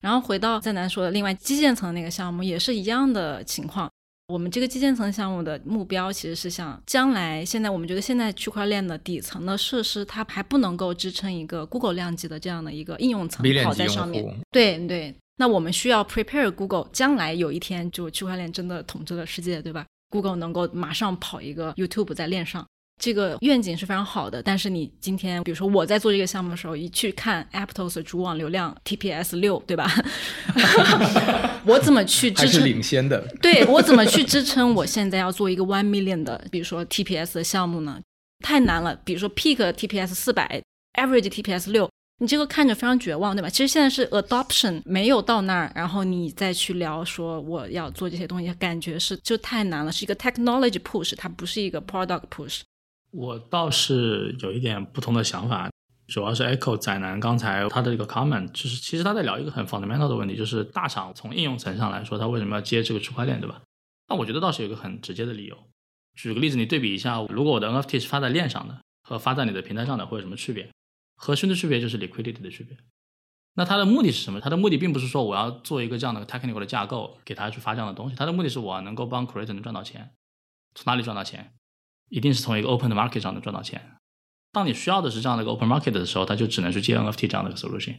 然后回到再难说的另外基建层的那个项目也是一样的情况。我们这个基建层项目的目标其实是想将来，现在我们觉得现在区块链的底层的设施它还不能够支撑一个 Google 量级的这样的一个应用层跑在上面。对对，那我们需要 prepare Google，将来有一天就区块链真的统治了世界，对吧？Google 能够马上跑一个 YouTube 在链上。这个愿景是非常好的，但是你今天，比如说我在做这个项目的时候，一去看 Aptos 主网流量 TPS 六，对吧？*laughs* 我怎么去支撑？领先的。对我怎么去支撑？我现在要做一个 One Million 的，比如说 TPS 的项目呢？太难了。比如说 Peak TPS 四百，Average TPS 六，你这个看着非常绝望，对吧？其实现在是 Adoption 没有到那儿，然后你再去聊说我要做这些东西，感觉是就太难了，是一个 Technology Push，它不是一个 Product Push。我倒是有一点不同的想法，主要是 echo 仔男刚才他的一个 comment，就是其实他在聊一个很 fundamental 的问题，就是大厂从应用层上来说，他为什么要接这个区块链，对吧？那我觉得倒是有一个很直接的理由。举个例子，你对比一下，如果我的 NFT 是发在链上的和发在你的平台上的会有什么区别？核心的区别就是 liquidity 的区别。那它的目的是什么？它的目的并不是说我要做一个这样的 technical 的架构给他去发这样的东西，它的目的是我能够帮 creator 能赚到钱，从哪里赚到钱？一定是从一个 open 的 market 上能赚到钱。当你需要的是这样的一个 open market 的时候，它就只能去接 NFT 这样的一个 solution。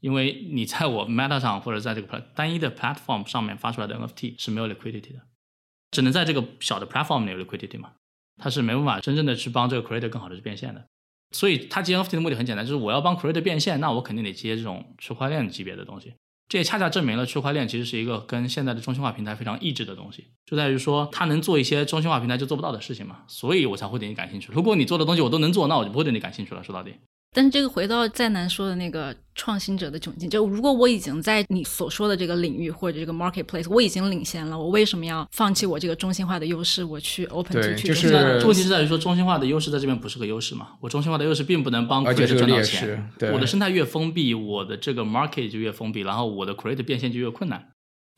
因为你在我 Meta 上或者在这个单一的 platform 上面发出来的 NFT 是没有 liquidity 的，只能在这个小的 platform 里有 liquidity 嘛，它是没办法真正的去帮这个 creator 更好的去变现的。所以它接 NFT 的目的很简单，就是我要帮 creator 变现，那我肯定得接这种区块链级别的东西。这也恰恰证明了区块链其实是一个跟现在的中心化平台非常异质的东西，就在于说它能做一些中心化平台就做不到的事情嘛，所以我才会对你感兴趣。如果你做的东西我都能做，那我就不会对你感兴趣了。说到底。但是这个回到再难说的那个创新者的窘境，就如果我已经在你所说的这个领域或者这个 marketplace，我已经领先了，我为什么要放弃我这个中心化的优势，我去 open 对，去？就是问题是在于说中心化的优势在这边不是个优势嘛？我中心化的优势并不能帮 creator 赚到钱。我的生态越封闭，我的这个 market 就越封闭，然后我的 creator 变现就越困难，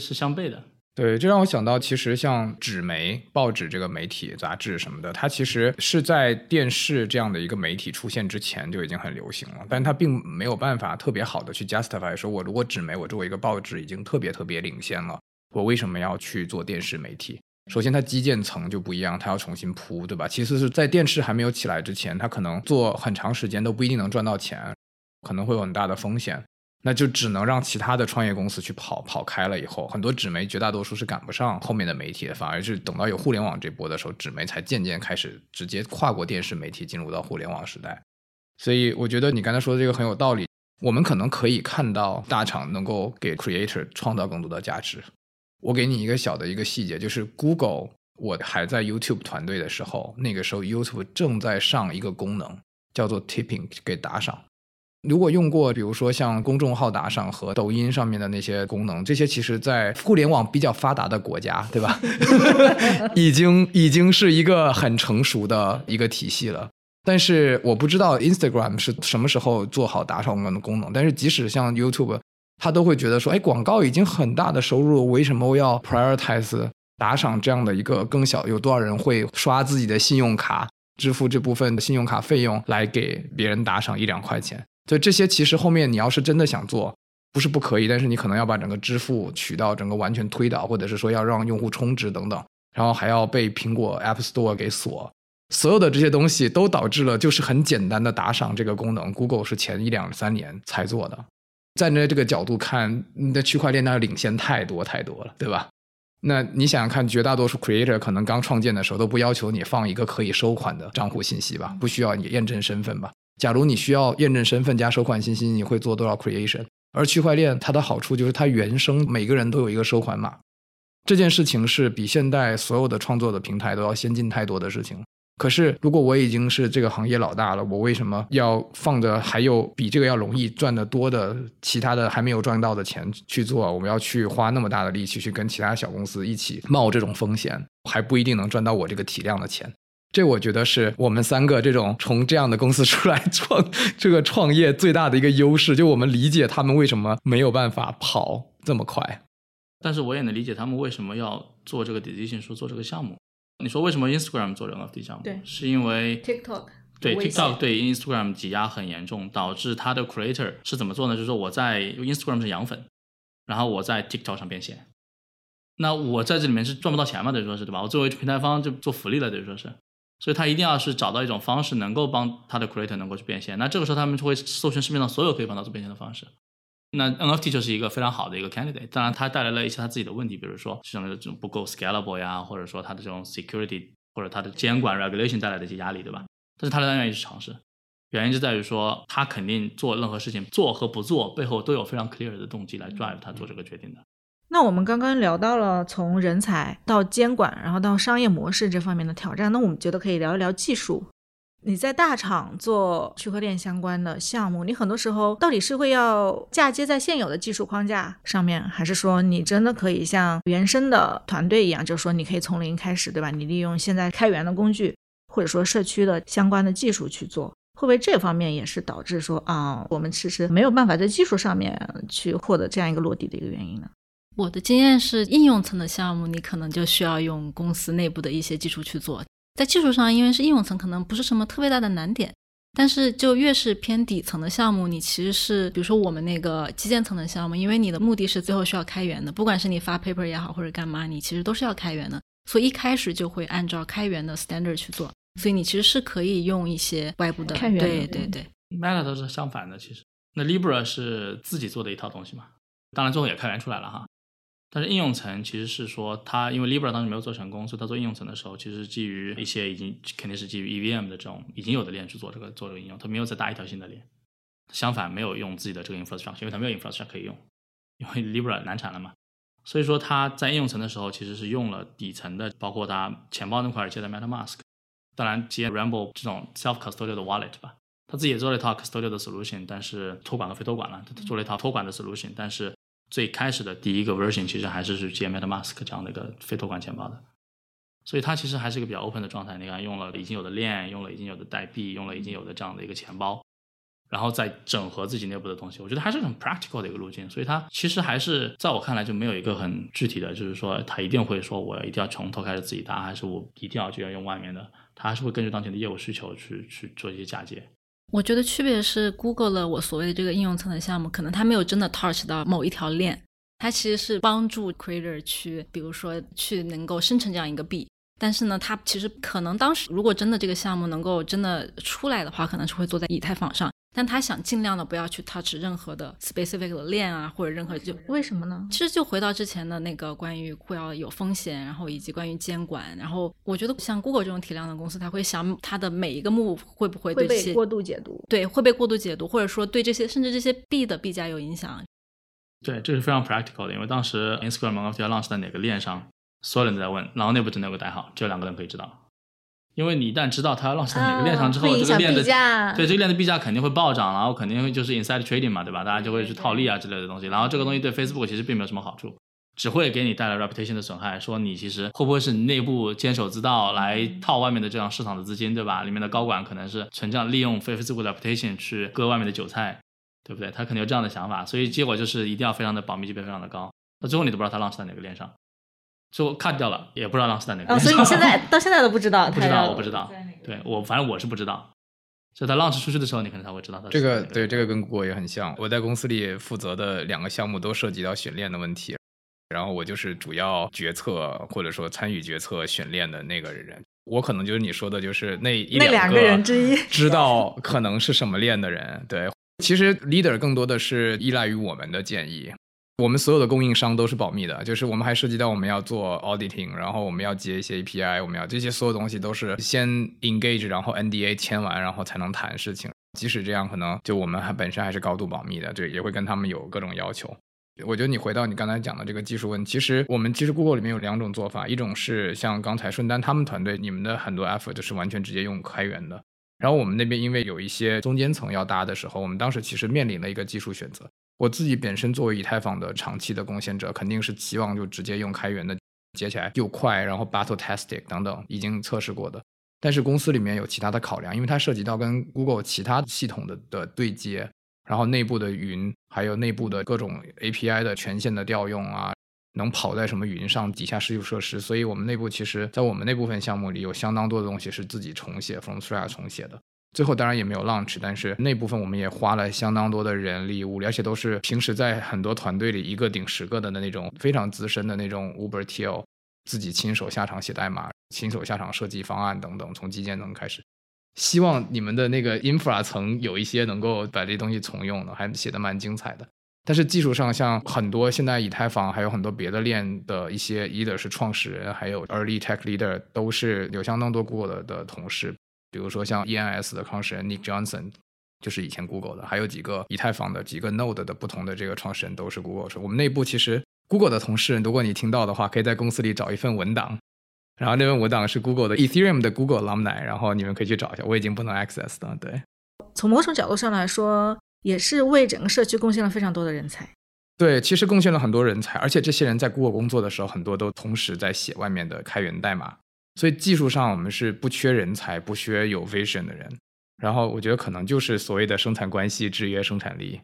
是相悖的。对，这让我想到，其实像纸媒、报纸这个媒体、杂志什么的，它其实是在电视这样的一个媒体出现之前就已经很流行了，但它并没有办法特别好的去 justify 说，我如果纸媒，我作为一个报纸已经特别特别领先了，我为什么要去做电视媒体？首先，它基建层就不一样，它要重新铺，对吧？其次是在电视还没有起来之前，它可能做很长时间都不一定能赚到钱，可能会有很大的风险。那就只能让其他的创业公司去跑跑开了以后，很多纸媒绝大多数是赶不上后面的媒体的，反而是等到有互联网这波的时候，纸媒才渐渐开始直接跨过电视媒体进入到互联网时代。所以我觉得你刚才说的这个很有道理，我们可能可以看到大厂能够给 creator 创造更多的价值。我给你一个小的一个细节，就是 Google，我还在 YouTube 团队的时候，那个时候 YouTube 正在上一个功能叫做 tipping 给打赏。如果用过，比如说像公众号打赏和抖音上面的那些功能，这些其实在互联网比较发达的国家，对吧？*laughs* *laughs* 已经已经是一个很成熟的一个体系了。但是我不知道 Instagram 是什么时候做好打赏的功能。但是即使像 YouTube，他都会觉得说，哎，广告已经很大的收入，为什么我要 prioritize 打赏这样的一个更小？有多少人会刷自己的信用卡支付这部分的信用卡费用来给别人打赏一两块钱？所以这些其实后面你要是真的想做，不是不可以，但是你可能要把整个支付渠道整个完全推倒，或者是说要让用户充值等等，然后还要被苹果 App Store 给锁。所有的这些东西都导致了，就是很简单的打赏这个功能，Google 是前一两三年才做的。站在这个角度看，你的区块链那领先太多太多了，对吧？那你想想看，绝大多数 creator 可能刚创建的时候都不要求你放一个可以收款的账户信息吧，不需要你验证身份吧？假如你需要验证身份加收款信息，你会做多少 creation？而区块链它的好处就是它原生每个人都有一个收款码，这件事情是比现代所有的创作的平台都要先进太多的事情。可是，如果我已经是这个行业老大了，我为什么要放着还有比这个要容易赚得多的其他的还没有赚到的钱去做？我们要去花那么大的力气去跟其他小公司一起冒这种风险，还不一定能赚到我这个体量的钱。这我觉得是我们三个这种从这样的公司出来创这个创业最大的一个优势，就我们理解他们为什么没有办法跑这么快。但是我也能理解他们为什么要做这个 decision 说做这个项目。你说为什么 Instagram 做 NFT 项目？对，是因为 TikTok 对 TikTok 对 Instagram 挤压很严重，导致它的 creator 是怎么做呢？就是说我在 Instagram 是养粉，然后我在 TikTok 上变现。那我在这里面是赚不到钱嘛？等于说是对吧？我作为平台方就做福利了，等于说是，所以他一定要是找到一种方式，能够帮他的 creator 能够去变现。那这个时候他们就会搜寻市面上所有可以帮他做变现的方式。那 NFT 就是一个非常好的一个 candidate，当然它带来了一些它自己的问题，比如说市场的这种不够 scalable 呀，或者说它的这种 security 或者它的监管 regulation 带来的一些压力，对吧？但是他仍然愿意去尝试，原因就在于说他肯定做任何事情做和不做背后都有非常 clear 的动机来 drive 他做这个决定的。那我们刚刚聊到了从人才到监管，然后到商业模式这方面的挑战，那我们觉得可以聊一聊技术。你在大厂做区块链相关的项目，你很多时候到底是会要嫁接在现有的技术框架上面，还是说你真的可以像原生的团队一样，就是说你可以从零开始，对吧？你利用现在开源的工具，或者说社区的相关的技术去做，会不会这方面也是导致说啊，我们其实没有办法在技术上面去获得这样一个落地的一个原因呢？我的经验是，应用层的项目你可能就需要用公司内部的一些技术去做。在技术上，因为是应用层，可能不是什么特别大的难点。但是就越是偏底层的项目，你其实是，比如说我们那个基建层的项目，因为你的目的是最后需要开源的，不管是你发 paper 也好，或者干嘛，你其实都是要开源的，所以一开始就会按照开源的 standard 去做。所以你其实是可以用一些外部的开源的对对对。Meta 都是相反的，其实那 Libra 是自己做的一套东西嘛，当然最后也开源出来了哈。但是应用层其实是说，它因为 Libra 当时没有做成功，所以它做应用层的时候，其实基于一些已经肯定是基于 EVM 的这种已经有的链去做这个做这个应用，它没有再搭一条新的链。相反，没有用自己的这个 infrastructure，因为它没有 infrastructure 可以用，因为 Libra 难产了嘛。所以说它在应用层的时候，其实是用了底层的，包括它钱包那块接的 MetaMask，当然接 Ramble 这种 self custodial 的 wallet 吧。他自己也做了一套 custodial 的 solution，但是托管和非托管了，他做了一套托管的 solution，但是最开始的第一个 version 其实还是去接 MetaMask 这样的一个非托管钱包的，所以它其实还是一个比较 open 的状态。你看，用了已经有的链，用了已经有的代币，用了已经有的这样的一个钱包，然后再整合自己内部的东西，我觉得还是很 practical 的一个路径。所以它其实还是在我看来就没有一个很具体的，就是说它一定会说我一定要从头开始自己搭，还是我一定要就要用外面的，它还是会根据当前的业务需求去去做一些嫁接。我觉得区别是，Google 了我所谓的这个应用层的项目，可能它没有真的 touch 到某一条链，它其实是帮助 creator 去，比如说去能够生成这样一个币。但是呢，它其实可能当时如果真的这个项目能够真的出来的话，可能是会做在以太坊上。但他想尽量的不要去 touch 任何的 specific 的链啊，或者任何就为什么呢？其实就回到之前的那个关于会要有风险，然后以及关于监管，然后我觉得像 Google 这种体量的公司，他会想它的每一个 move 会不会会对这些被过度解读。对会被过度解读，或者说对这些甚至这些币的币价有影响。对，这是非常 practical 的，因为当时 Instagram 要 launch 在哪个链上，所有人都在问，然后内部真的有个代号，只有两个人可以知道。因为你一旦知道它要 launch 在哪个链上之后，这个链的价对这个链的币价肯定会暴涨，然后肯定会就是 inside trading 嘛，对吧？大家就会去套利啊之类的东西，然后这个东西对 Facebook 其实并没有什么好处，只会给你带来 reputation 的损害，说你其实会不会是你内部坚守之道来套外面的这样市场的资金，对吧？里面的高管可能是纯这样利用 Facebook reputation 去割外面的韭菜，对不对？他肯定有这样的想法，所以结果就是一定要非常的保密级别非常的高，那最后你都不知道他 launch 在哪个链上，最后 cut 掉了，也不知道 launch 在哪个哦，所以你现在 *laughs* 到现在都不知道，不知道，我不知道，对我反正我是不知道，所以他 launch 出去的时候，你可能才会知道他这个对这个跟 Google 也很像。我在公司里负责的两个项目都涉及到选链的问题，然后我就是主要决策或者说参与决策选链的那个人。我可能就是你说的，就是那一那两个人之一，知道可能是什么链的人。对，其实 leader 更多的是依赖于我们的建议。我们所有的供应商都是保密的，就是我们还涉及到我们要做 auditing，然后我们要接一些 API，我们要这些所有东西都是先 engage，然后 NDA 签完，然后才能谈事情。即使这样，可能就我们还本身还是高度保密的，对，也会跟他们有各种要求。我觉得你回到你刚才讲的这个技术问题，其实我们其实 Google 里面有两种做法，一种是像刚才顺丹他们团队，你们的很多 effort 就是完全直接用开源的。然后我们那边因为有一些中间层要搭的时候，我们当时其实面临了一个技术选择。我自己本身作为以太坊的长期的贡献者，肯定是期望就直接用开源的，接起来又快，然后 battle testing 等等已经测试过的。但是公司里面有其他的考量，因为它涉及到跟 Google 其他系统的的对接，然后内部的云，还有内部的各种 API 的权限的调用啊，能跑在什么云上，底下是有设施，所以我们内部其实在我们那部分项目里有相当多的东西是自己重写 from scratch 重写的。最后当然也没有 launch，但是那部分我们也花了相当多的人力物力，而且都是平时在很多团队里一个顶十个的那种非常资深的那种 Uber TL，自己亲手下场写代码，亲手下场设计方案等等，从基建层开始。希望你们的那个 infra 层有一些能够把这东西重用的，还写的蛮精彩的。但是技术上，像很多现在以太坊还有很多别的链的一些，either 是创始人，还有 early tech leader，都是有相当多 Google 的同事。比如说像 ENS 的创始人 Nick Johnson，就是以前 Google 的，还有几个以太坊的几个 Node 的不同的这个创始人都是 Google 的。我们内部其实 Google 的同事，如果你听到的话，可以在公司里找一份文档，然后那份文档是 Google 的 Ethereum 的 Google alumni，然后你们可以去找一下。我已经不能 access 了。对，从某种角度上来说，也是为整个社区贡献了非常多的人才。对，其实贡献了很多人才，而且这些人在 Google 工作的时候，很多都同时在写外面的开源代码。所以技术上我们是不缺人才，不缺有 vision 的人。然后我觉得可能就是所谓的生产关系制约生产力。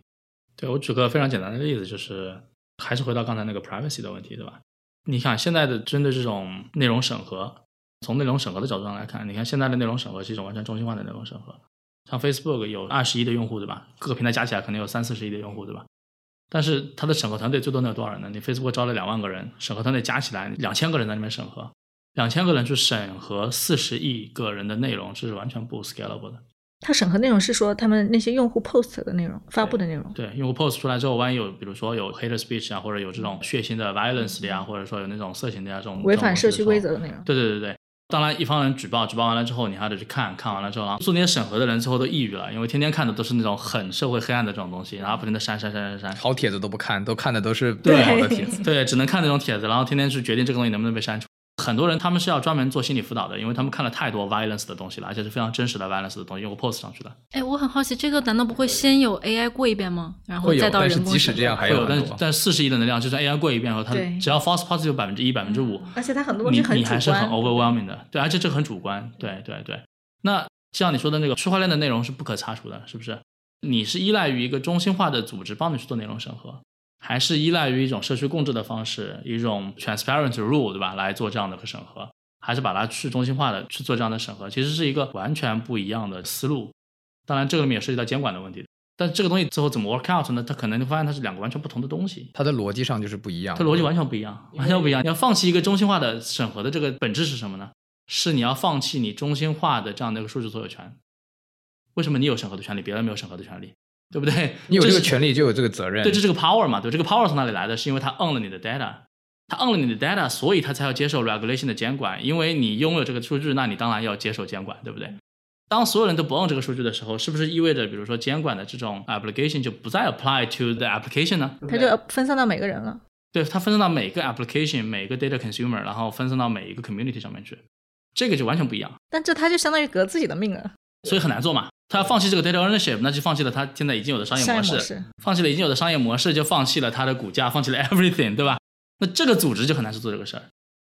对我举个非常简单的例子，就是还是回到刚才那个 privacy 的问题，对吧？你看现在的针对这种内容审核，从内容审核的角度上来看，你看现在的内容审核是一种完全中心化的内容审核。像 Facebook 有二十亿的用户，对吧？各个平台加起来可能有三四十亿的用户，对吧？但是它的审核团队最多能有多少人呢？你 Facebook 招了两万个人，审核团队加起来两千个人在里面审核。两千个人去审核四十亿个人的内容，这是完全不 scalable 的。他审核内容是说他们那些用户 post 的内容、发布的内容。对，用户 post 出来之后，万一有，比如说有 hate speech 啊，或者有这种血腥的 violence 的呀，或者说有那种色情的呀，这种违反社区规则的内容。对对对对，当然一方人举报，举报完了之后，你还得去看看完了之后，然后做那些审核的人最后都抑郁了，因为天天看的都是那种很社会黑暗的这种东西，然后不停的删删删删删，好帖子都不看，都看的都是不好的帖子，对，只能看那种帖子，然后天天去决定这个东西能不能被删除。很多人他们是要专门做心理辅导的，因为他们看了太多 violence 的东西了，而且是非常真实的 violence 的东西，用 post 上去的。哎，我很好奇，这个难道不会先有 AI 过一遍吗？然后再到人工？但是即使这样，还有，但但四十亿的能量，就算 AI 过一遍后，它只要 false positive 百分之一、百分之五，而且它很多东西很你还是很 overwhelming 的，对，而且这个很主观，对对对。那像你说的那个区块链的内容是不可擦除的，是不是？你是依赖于一个中心化的组织帮你去做内容审核。还是依赖于一种社区共治的方式，一种 transparent rule，对吧？来做这样的个审核，还是把它去中心化的去做这样的审核，其实是一个完全不一样的思路。当然，这个里面也涉及到监管的问题。但这个东西最后怎么 work out 呢？它可能会发现它是两个完全不同的东西。它的逻辑上就是不一样。它逻辑完全不一样，完全不一样。你要放弃一个中心化的审核的这个本质是什么呢？是你要放弃你中心化的这样的一个数据所有权。为什么你有审核的权利，别人没有审核的权利？对不对？你有这个权利就有这个责任。对，这是个 power 嘛？对，这个 power 从哪里来的？是因为他 own 了你的 data，他 own 了你的 data，所以他才要接受 regulation 的监管。因为你拥有这个数据，那你当然要接受监管，对不对？当所有人都不 own 这个数据的时候，是不是意味着，比如说监管的这种 application 就不再 apply to the application 呢？它就分散到每个人了。对，它分散到每个 application、每个 data consumer，然后分散到每一个 community 上面去，这个就完全不一样。但这他就相当于革自己的命了。所以很难做嘛。他要放弃这个 data ownership，那就放弃了他现在已经有的商业模式，放弃了已经有的商业模式，就放弃了他的股价，放弃了 everything，对吧？那这个组织就很难去做这个事儿。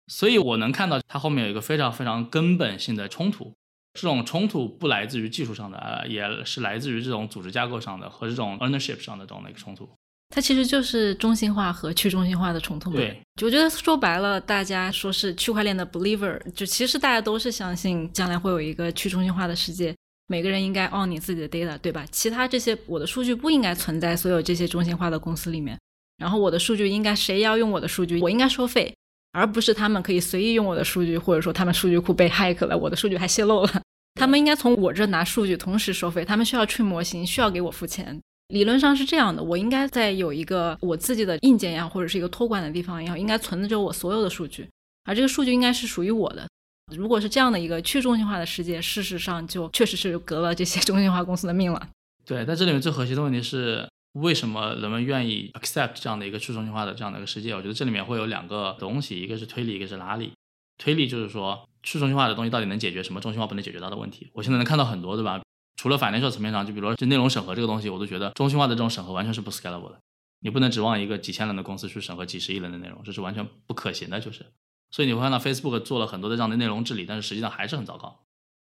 所以我能看到它后面有一个非常非常根本性的冲突，这种冲突不来自于技术上的，呃，也是来自于这种组织架构上的和这种 ownership 上的这种的一个冲突。它其实就是中心化和去中心化的冲突嘛。对，我觉得说白了，大家说是区块链的 believer，就其实大家都是相信将来会有一个去中心化的世界。每个人应该 on 你自己的 data，对吧？其他这些我的数据不应该存在所有这些中心化的公司里面。然后我的数据应该谁要用我的数据，我应该收费。而不是他们可以随意用我的数据，或者说他们数据库被 hack 了，我的数据还泄露了。他们应该从我这拿数据，同时收费。他们需要 train 模型，需要给我付钱。理论上是这样的，我应该在有一个我自己的硬件也好，或者是一个托管的地方也好，应该存着我所有的数据，而这个数据应该是属于我的。如果是这样的一个去中心化的世界，事实上就确实是革了这些中心化公司的命了。对，在这里面最核心的问题是，为什么人们愿意 accept 这样的一个去中心化的这样的一个世界？我觉得这里面会有两个东西，一个是推力，一个是拉力。推力就是说，去中心化的东西到底能解决什么中心化不能解决到的问题？我现在能看到很多，对吧？除了反内设层面上，就比如说就内容审核这个东西，我都觉得中心化的这种审核完全是不 scalable 的。你不能指望一个几千人的公司去审核几十亿人的内容，这是完全不可行的，就是。所以你会看到 Facebook 做了很多的这样的内容治理，但是实际上还是很糟糕，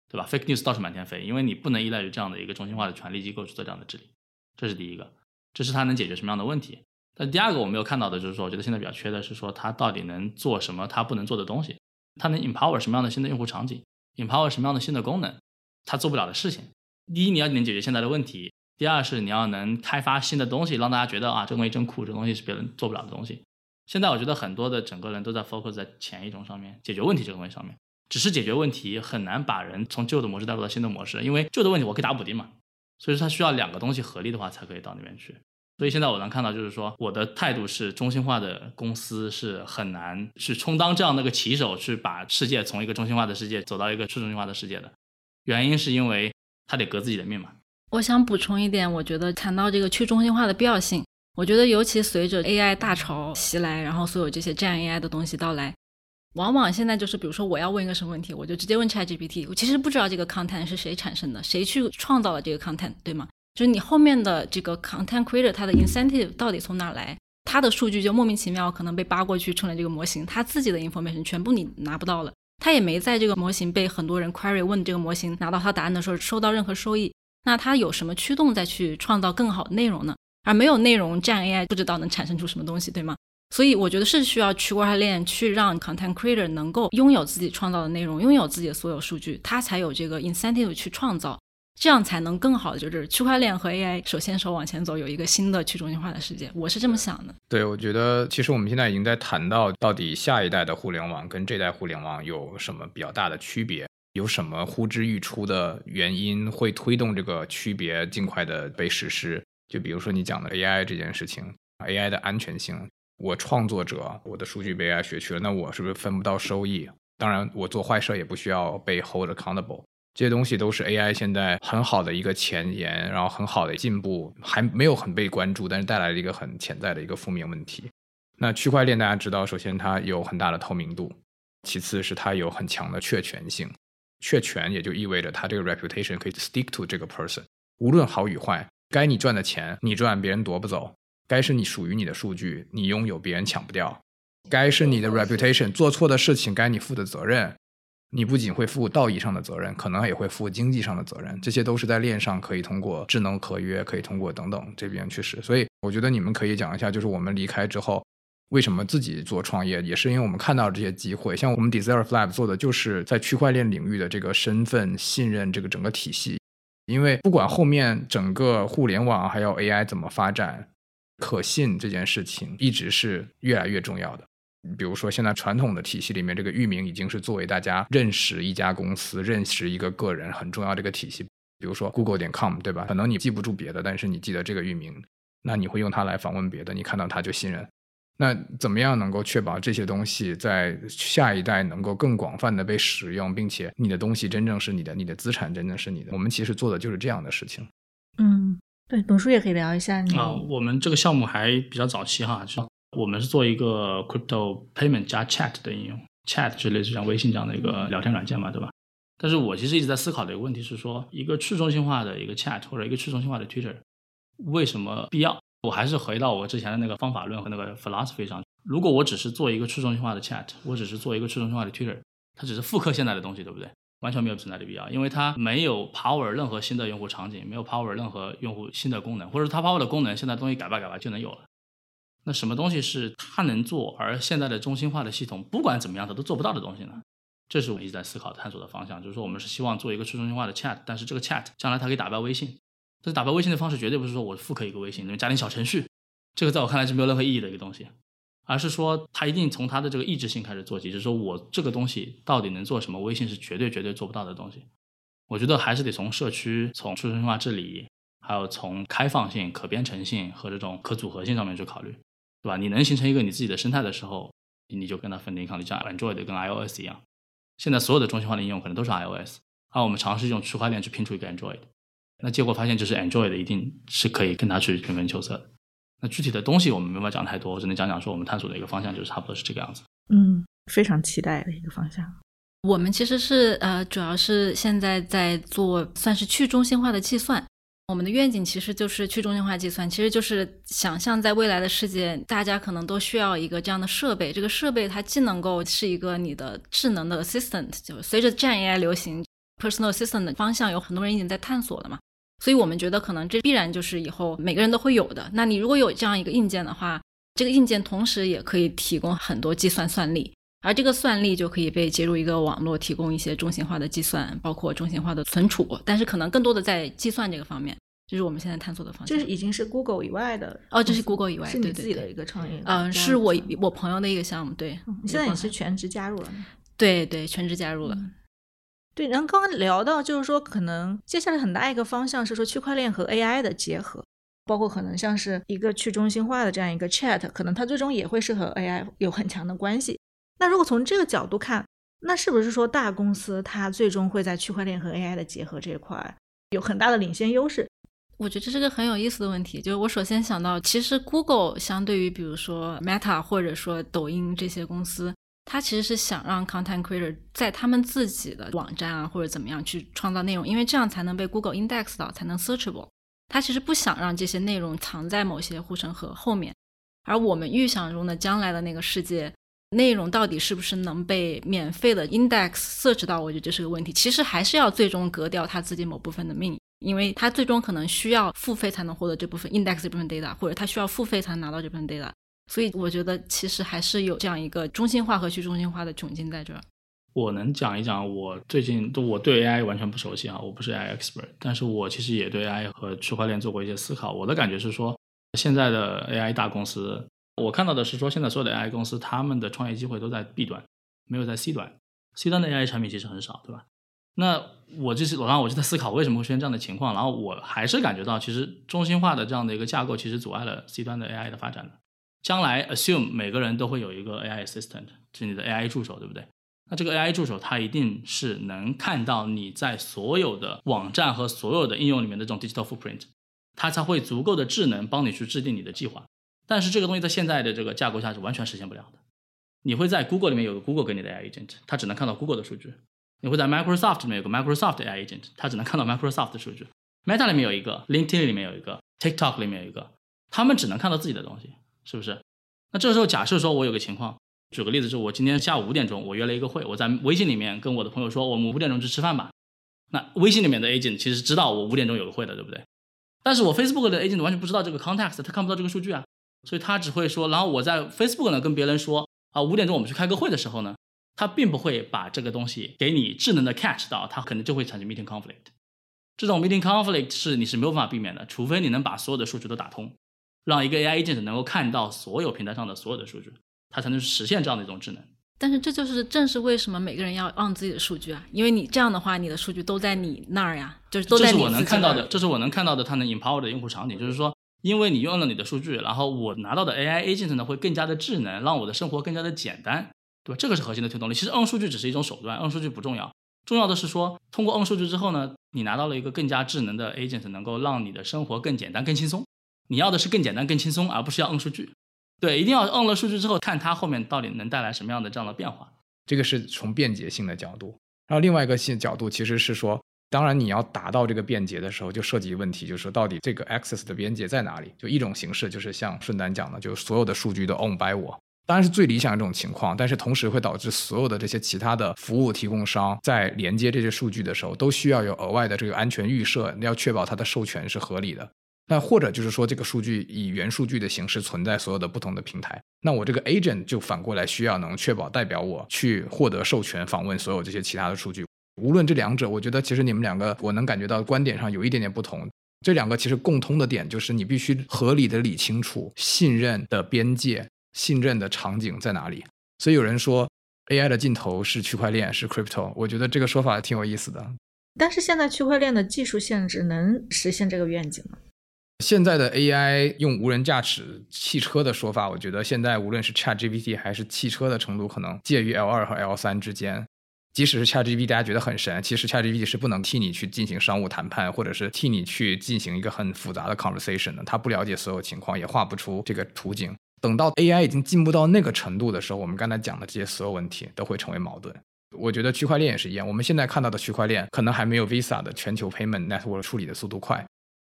对吧？Fake news 倒是满天飞，因为你不能依赖于这样的一个中心化的权力机构去做这样的治理，这是第一个，这是它能解决什么样的问题。但第二个我没有看到的就是说，我觉得现在比较缺的是说它到底能做什么它不能做的东西，它能 empower 什么样的新的用户场景，empower 什么样的新的功能，它做不了的事情。第一，你要能解决现在的问题；第二是你要能开发新的东西，让大家觉得啊，这东西真酷，这东西是别人做不了的东西。现在我觉得很多的整个人都在 focus 在前一种上面，解决问题这个东西上面，只是解决问题很难把人从旧的模式带入到新的模式，因为旧的问题我可以打补丁嘛，所以说它需要两个东西合力的话才可以到那边去。所以现在我能看到就是说，我的态度是中心化的公司是很难去充当这样的一个骑手，去把世界从一个中心化的世界走到一个去中心化的世界的，原因是因为。他得革自己的命嘛。我想补充一点，我觉得谈到这个去中心化的必要性，我觉得尤其随着 AI 大潮袭来，然后所有这些战 AI 的东西到来，往往现在就是，比如说我要问一个什么问题，我就直接问 ChatGPT，我其实不知道这个 content 是谁产生的，谁去创造了这个 content，对吗？就是你后面的这个 content creator，它的 incentive 到底从哪来？它的数据就莫名其妙可能被扒过去，成了这个模型，它自己的 information 全部你拿不到了。他也没在这个模型被很多人 query 问这个模型拿到他答案的时候收到任何收益，那他有什么驱动再去创造更好的内容呢？而没有内容，占 AI 不知道能产生出什么东西，对吗？所以我觉得是需要区块链去让 content creator 能够拥有自己创造的内容，拥有自己的所有数据，他才有这个 incentive 去创造。这样才能更好的就是区块链和 AI 手牵手往前走，有一个新的去中心化的世界。我是这么想的。对，我觉得其实我们现在已经在谈到到底下一代的互联网跟这代互联网有什么比较大的区别，有什么呼之欲出的原因会推动这个区别尽快的被实施。就比如说你讲的 AI 这件事情，AI 的安全性，我创作者我的数据被 AI 学去了，那我是不是分不到收益？当然，我做坏事也不需要被 hold accountable。这些东西都是 AI 现在很好的一个前沿，然后很好的进步，还没有很被关注，但是带来了一个很潜在的一个负面问题。那区块链大家知道，首先它有很大的透明度，其次是它有很强的确权性。确权也就意味着它这个 reputation 可以 stick to 这个 person，无论好与坏，该你赚的钱你赚，别人夺不走；该是你属于你的数据你拥有，别人抢不掉；该是你的 reputation，做错的事情该你负的责任。你不仅会负道义上的责任，可能也会负经济上的责任，这些都是在链上可以通过智能合约，可以通过等等这边去实。所以我觉得你们可以讲一下，就是我们离开之后，为什么自己做创业，也是因为我们看到这些机会。像我们 Desire Lab 做的，就是在区块链领域的这个身份信任这个整个体系。因为不管后面整个互联网还有 AI 怎么发展，可信这件事情一直是越来越重要的。比如说，现在传统的体系里面，这个域名已经是作为大家认识一家公司、认识一个个人很重要的一个体系。比如说，Google 点 com，对吧？可能你记不住别的，但是你记得这个域名，那你会用它来访问别的，你看到它就信任。那怎么样能够确保这些东西在下一代能够更广泛的被使用，并且你的东西真正是你的，你的资产真正是你的？我们其实做的就是这样的事情。嗯，对，董叔也可以聊一下你。啊，我们这个项目还比较早期哈，就。我们是做一个 crypto payment 加 chat 的应用，chat 是类似像微信这样的一个聊天软件嘛，对吧？但是我其实一直在思考的一个问题是说，一个去中心化的一个 chat 或者一个去中心化的 Twitter，为什么必要？我还是回到我之前的那个方法论和那个 philosophy 上。如果我只是做一个去中心化的 chat，我只是做一个去中心化的 Twitter，它只是复刻现在的东西，对不对？完全没有存在的必要，因为它没有 power 任何新的用户场景，没有 power 任何用户新的功能，或者它 power 的功能，现在东西改吧改吧就能有了。那什么东西是它能做，而现在的中心化的系统不管怎么样它都做不到的东西呢？这是我一直在思考探索的方向。就是说，我们是希望做一个去中心化的 chat，但是这个 chat 将来它可以打败微信。但是打败微信的方式绝对不是说我复刻一个微信，里面加点小程序。这个在我看来是没有任何意义的一个东西。而是说它一定从它的这个意志性开始做起，就是说我这个东西到底能做什么，微信是绝对绝对做不到的东西。我觉得还是得从社区、从去中心化治理，还有从开放性、可编程性和这种可组合性上面去考虑，对吧？你能形成一个你自己的生态的时候，你就跟它分庭抗礼，像 Android 跟 iOS 一样。现在所有的中心化的应用可能都是 iOS，而我们尝试用区块链去拼出一个 Android，那结果发现就是 Android 一定是可以跟它去平分秋色的。那具体的东西我们没法讲太多，我只能讲讲说我们探索的一个方向就是差不多是这个样子。嗯，非常期待的一个方向。我们其实是呃，主要是现在在做算是去中心化的计算。我们的愿景其实就是去中心化计算，其实就是想象在未来的世界，大家可能都需要一个这样的设备。这个设备它既能够是一个你的智能的 assistant，就随着 Gen AI 流行，personal assistant 的方向有很多人已经在探索了嘛。所以我们觉得可能这必然就是以后每个人都会有的。那你如果有这样一个硬件的话，这个硬件同时也可以提供很多计算算力。而这个算力就可以被接入一个网络，提供一些中心化的计算，包括中心化的存储。但是可能更多的在计算这个方面，这是我们现在探索的方向。这是已经是 Google 以外的哦，这是 Google 以外，是你自己的一个创业。嗯，是我我朋友的一个项目。对，你现在也是全职加入了。对对，全职加入了。对，然后刚刚聊到就是说，可能接下来很大一个方向是说区块链和 AI 的结合，包括可能像是一个去中心化的这样一个 Chat，可能它最终也会是和 AI 有很强的关系。那如果从这个角度看，那是不是说大公司它最终会在区块链和 AI 的结合这一块有很大的领先优势？我觉得这是个很有意思的问题。就是我首先想到，其实 Google 相对于比如说 Meta 或者说抖音这些公司，他其实是想让 Content Creator 在他们自己的网站啊或者怎么样去创造内容，因为这样才能被 Google Index 到，才能 Searchable。他其实不想让这些内容藏在某些护城河后面。而我们预想中的将来的那个世界。内容到底是不是能被免费的 index search 到？我觉得这是个问题。其实还是要最终割掉他自己某部分的命，因为他最终可能需要付费才能获得这部分 index 这部分 data，或者他需要付费才能拿到这部分 data。所以我觉得其实还是有这样一个中心化和去中心化的窘境在这儿。我能讲一讲，我最近都我对 AI 完全不熟悉啊，我不是 AI expert，但是我其实也对 AI 和区块链做过一些思考。我的感觉是说，现在的 AI 大公司。我看到的是说，现在所有的 AI 公司，他们的创业机会都在 B 端，没有在 C 端。C 端的 AI 产品其实很少，对吧？那我就是，然后我就在思考为什么会出现这样的情况。然后我还是感觉到，其实中心化的这样的一个架构，其实阻碍了 C 端的 AI 的发展的。将来 assume 每个人都会有一个 AI assistant，是你的 AI 助手，对不对？那这个 AI 助手，它一定是能看到你在所有的网站和所有的应用里面的这种 digital footprint，它才会足够的智能帮你去制定你的计划。但是这个东西在现在的这个架构下是完全实现不了的。你会在 Google 里面有个 Google 给你的 AI agent，它只能看到 Google 的数据；你会在 Microsoft 里面有个 Microsoft AI agent，它只能看到 Microsoft 的数据。Meta 里面有一个，LinkedIn 里面有一个，TikTok 里面有一个，他们只能看到自己的东西，是不是？那这个时候假设说我有个情况，举个例子，是我今天下午五点钟我约了一个会，我在微信里面跟我的朋友说，我们五点钟去吃饭吧。那微信里面的 agent 其实知道我五点钟有个会的，对不对？但是我 Facebook 的 agent 完全不知道这个 context，他看不到这个数据啊。所以他只会说，然后我在 Facebook 呢跟别人说啊，五点钟我们去开个会的时候呢，他并不会把这个东西给你智能的 catch 到，他可能就会产生 meeting conflict。这种 meeting conflict 是你是没有办法避免的，除非你能把所有的数据都打通，让一个 AI agent 能够看到所有平台上的所有的数据，它才能实现这样的一种智能。但是这就是正是为什么每个人要 on 自己的数据啊，因为你这样的话，你的数据都在你那儿呀，就是都在你这是我能看到的，这是我能看到的，它能 empower 的用户场景，就是说。因为你用了你的数据，然后我拿到的 AI agent 呢会更加的智能，让我的生活更加的简单，对吧？这个是核心的推动力。其实 on 数据只是一种手段，on 数据不重要，重要的是说，通过 on 数据之后呢，你拿到了一个更加智能的 agent，能够让你的生活更简单、更轻松。你要的是更简单、更轻松，而不是要摁数据。对，一定要摁了数据之后，看它后面到底能带来什么样的这样的变化。这个是从便捷性的角度，然后另外一个性角度其实是说。当然，你要达到这个便捷的时候，就涉及问题，就是说到底这个 access 的边界在哪里？就一种形式，就是像顺丹讲的，就是所有的数据都 own by 我。当然是最理想的这种情况，但是同时会导致所有的这些其他的服务提供商在连接这些数据的时候，都需要有额外的这个安全预设，你要确保它的授权是合理的。那或者就是说，这个数据以原数据的形式存在所有的不同的平台，那我这个 agent 就反过来需要能确保代表我去获得授权访问所有这些其他的数据。无论这两者，我觉得其实你们两个，我能感觉到观点上有一点点不同。这两个其实共通的点就是，你必须合理的理清楚信任的边界，信任的场景在哪里？所以有人说 AI 的尽头是区块链，是 crypto。我觉得这个说法挺有意思的。但是现在区块链的技术限制能实现这个愿景吗？现在的 AI 用无人驾驶汽车的说法，我觉得现在无论是 ChatGPT 还是汽车的程度，可能介于 L 二和 L 三之间。即使是 ChatGPT，大家觉得很神，其实 ChatGPT 是不能替你去进行商务谈判，或者是替你去进行一个很复杂的 conversation 的。它不了解所有情况，也画不出这个图景。等到 AI 已经进步到那个程度的时候，我们刚才讲的这些所有问题都会成为矛盾。我觉得区块链也是一样，我们现在看到的区块链可能还没有 Visa 的全球 payment network 处理的速度快。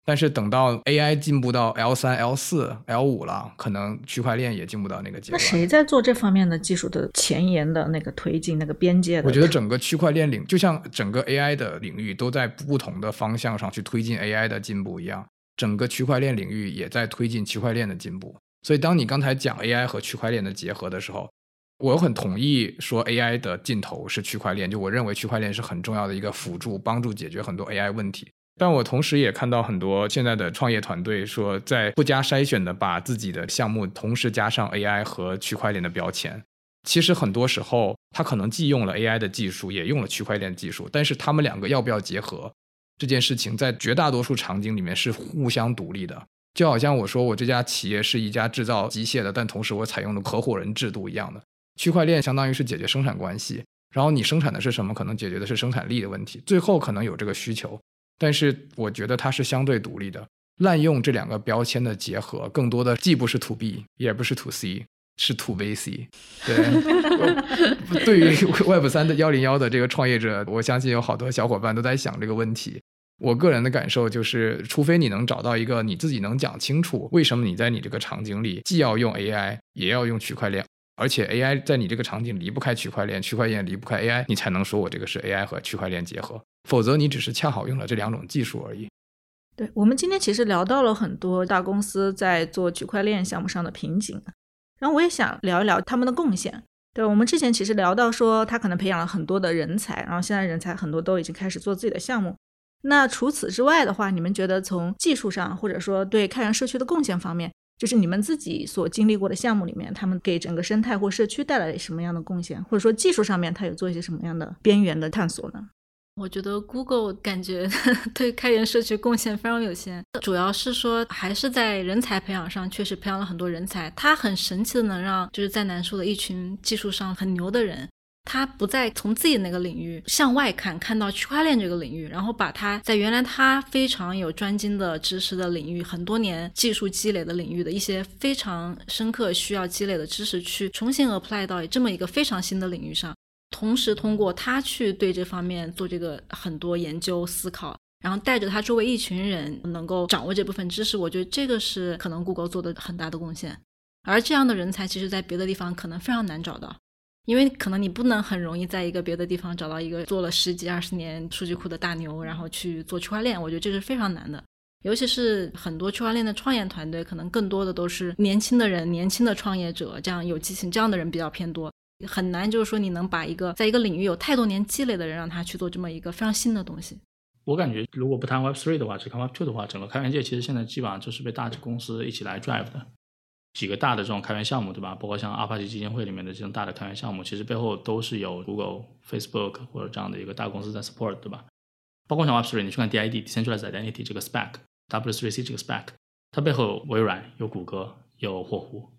但是等到 AI 进步到 L 三、L 四、L 五了，可能区块链也进步到那个阶段。那谁在做这方面的技术的前沿的那个推进、那个边界的？我觉得整个区块链领，就像整个 AI 的领域都在不同的方向上去推进 AI 的进步一样，整个区块链领域也在推进区块链的进步。所以，当你刚才讲 AI 和区块链的结合的时候，我很同意说 AI 的尽头是区块链。就我认为区块链是很重要的一个辅助，帮助解决很多 AI 问题。但我同时也看到很多现在的创业团队说，在不加筛选的把自己的项目同时加上 AI 和区块链的标签。其实很多时候，他可能既用了 AI 的技术，也用了区块链技术，但是他们两个要不要结合，这件事情在绝大多数场景里面是互相独立的。就好像我说我这家企业是一家制造机械的，但同时我采用的合伙人制度一样的。区块链相当于是解决生产关系，然后你生产的是什么，可能解决的是生产力的问题，最后可能有这个需求。但是我觉得它是相对独立的，滥用这两个标签的结合，更多的既不是 to B，也不是 to C，是 to VC。对，*laughs* 对于 *laughs* Web 三的幺零幺的这个创业者，我相信有好多小伙伴都在想这个问题。我个人的感受就是，除非你能找到一个你自己能讲清楚，为什么你在你这个场景里既要用 AI，也要用区块链，而且 AI 在你这个场景离不开区块链，区块链离不开 AI，你才能说我这个是 AI 和区块链结合。否则，你只是恰好用了这两种技术而已。对我们今天其实聊到了很多大公司在做区块链项目上的瓶颈，然后我也想聊一聊他们的贡献。对我们之前其实聊到说，他可能培养了很多的人才，然后现在人才很多都已经开始做自己的项目。那除此之外的话，你们觉得从技术上或者说对开源社区的贡献方面，就是你们自己所经历过的项目里面，他们给整个生态或社区带来什么样的贡献，或者说技术上面他有做一些什么样的边缘的探索呢？我觉得 Google 感觉 *laughs* 对开源社区贡献非常有限，主要是说还是在人才培养上，确实培养了很多人才。它很神奇的能让就是在南树的一群技术上很牛的人，他不再从自己那个领域向外看，看到区块链这个领域，然后把他在原来他非常有专精的知识的领域，很多年技术积累的领域的一些非常深刻需要积累的知识，去重新 apply 到这么一个非常新的领域上。同时，通过他去对这方面做这个很多研究思考，然后带着他周围一群人能够掌握这部分知识，我觉得这个是可能 Google 做的很大的贡献。而这样的人才，其实在别的地方可能非常难找到，因为可能你不能很容易在一个别的地方找到一个做了十几二十年数据库的大牛，然后去做区块链。我觉得这是非常难的，尤其是很多区块链的创业团队，可能更多的都是年轻的人、年轻的创业者，这样有激情这样的人比较偏多。很难，就是说你能把一个在一个领域有太多年积累的人，让他去做这么一个非常新的东西。我感觉，如果不谈 Web Three 的话，只看 Web Two 的话，整个开源界其实现在基本上就是被大公司一起来 drive 的。几个大的这种开源项目，对吧？包括像阿帕奇基金会里面的这种大的开源项目，其实背后都是有 Google、Facebook 或者这样的一个大公司在 support，对吧？包括像 Web Three，你去看 DID（Decentralized Identity） 这个 spec，W3C 这个 spec，它背后有微软、有谷歌、有火狐。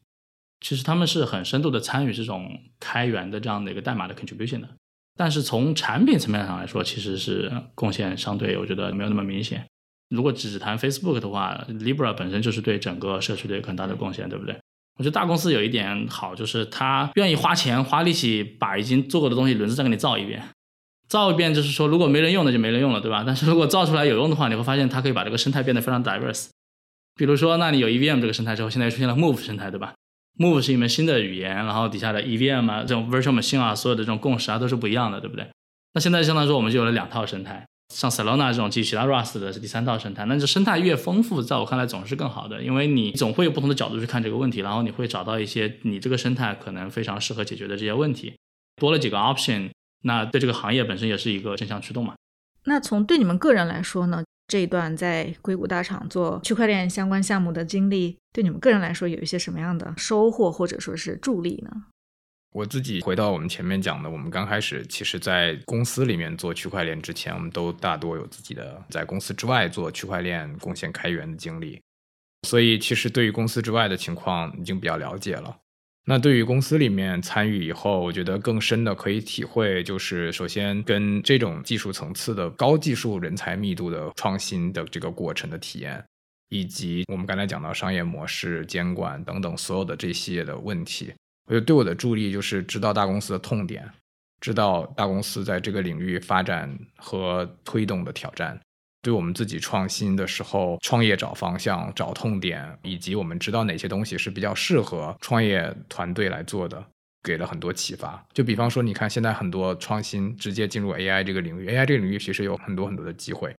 其实他们是很深度的参与这种开源的这样的一个代码的 contribution 的，但是从产品层面上来说，其实是贡献相对我觉得没有那么明显。如果只谈 Facebook 的话，Libra 本身就是对整个社区的一个很大的贡献，对不对？我觉得大公司有一点好，就是他愿意花钱花力气把已经做过的东西轮子再给你造一遍，造一遍就是说如果没人用的就没人用了，对吧？*laughs* 但是如果造出来有用的话，你会发现它可以把这个生态变得非常 diverse。比如说，那你有 EVM 这个生态之后，现在出现了 Move 生态，对吧？Move 是一门新的语言，然后底下的 EVM 啊，这种 Virtual Machine 啊，所有的这种共识啊，都是不一样的，对不对？那现在相当于说，我们就有了两套生态，像 Solana 这种基于其他 Rust 的是第三套生态。那这生态越丰富，在我看来总是更好的，因为你总会有不同的角度去看这个问题，然后你会找到一些你这个生态可能非常适合解决的这些问题。多了几个 option，那对这个行业本身也是一个正向驱动嘛。那从对你们个人来说呢？这一段在硅谷大厂做区块链相关项目的经历，对你们个人来说有一些什么样的收获或者说是助力呢？我自己回到我们前面讲的，我们刚开始其实，在公司里面做区块链之前，我们都大多有自己的在公司之外做区块链贡献开源的经历，所以其实对于公司之外的情况已经比较了解了。那对于公司里面参与以后，我觉得更深的可以体会，就是首先跟这种技术层次的高技术人才密度的创新的这个过程的体验，以及我们刚才讲到商业模式、监管等等所有的这些的问题。我觉得对我的助力就是知道大公司的痛点，知道大公司在这个领域发展和推动的挑战，对我们自己创新的时候创业找方向、找痛点，以及我们知道哪些东西是比较适合创业团队来做的，给了很多启发。就比方说，你看现在很多创新直接进入 AI 这个领域，AI 这个领域其实有很多很多的机会，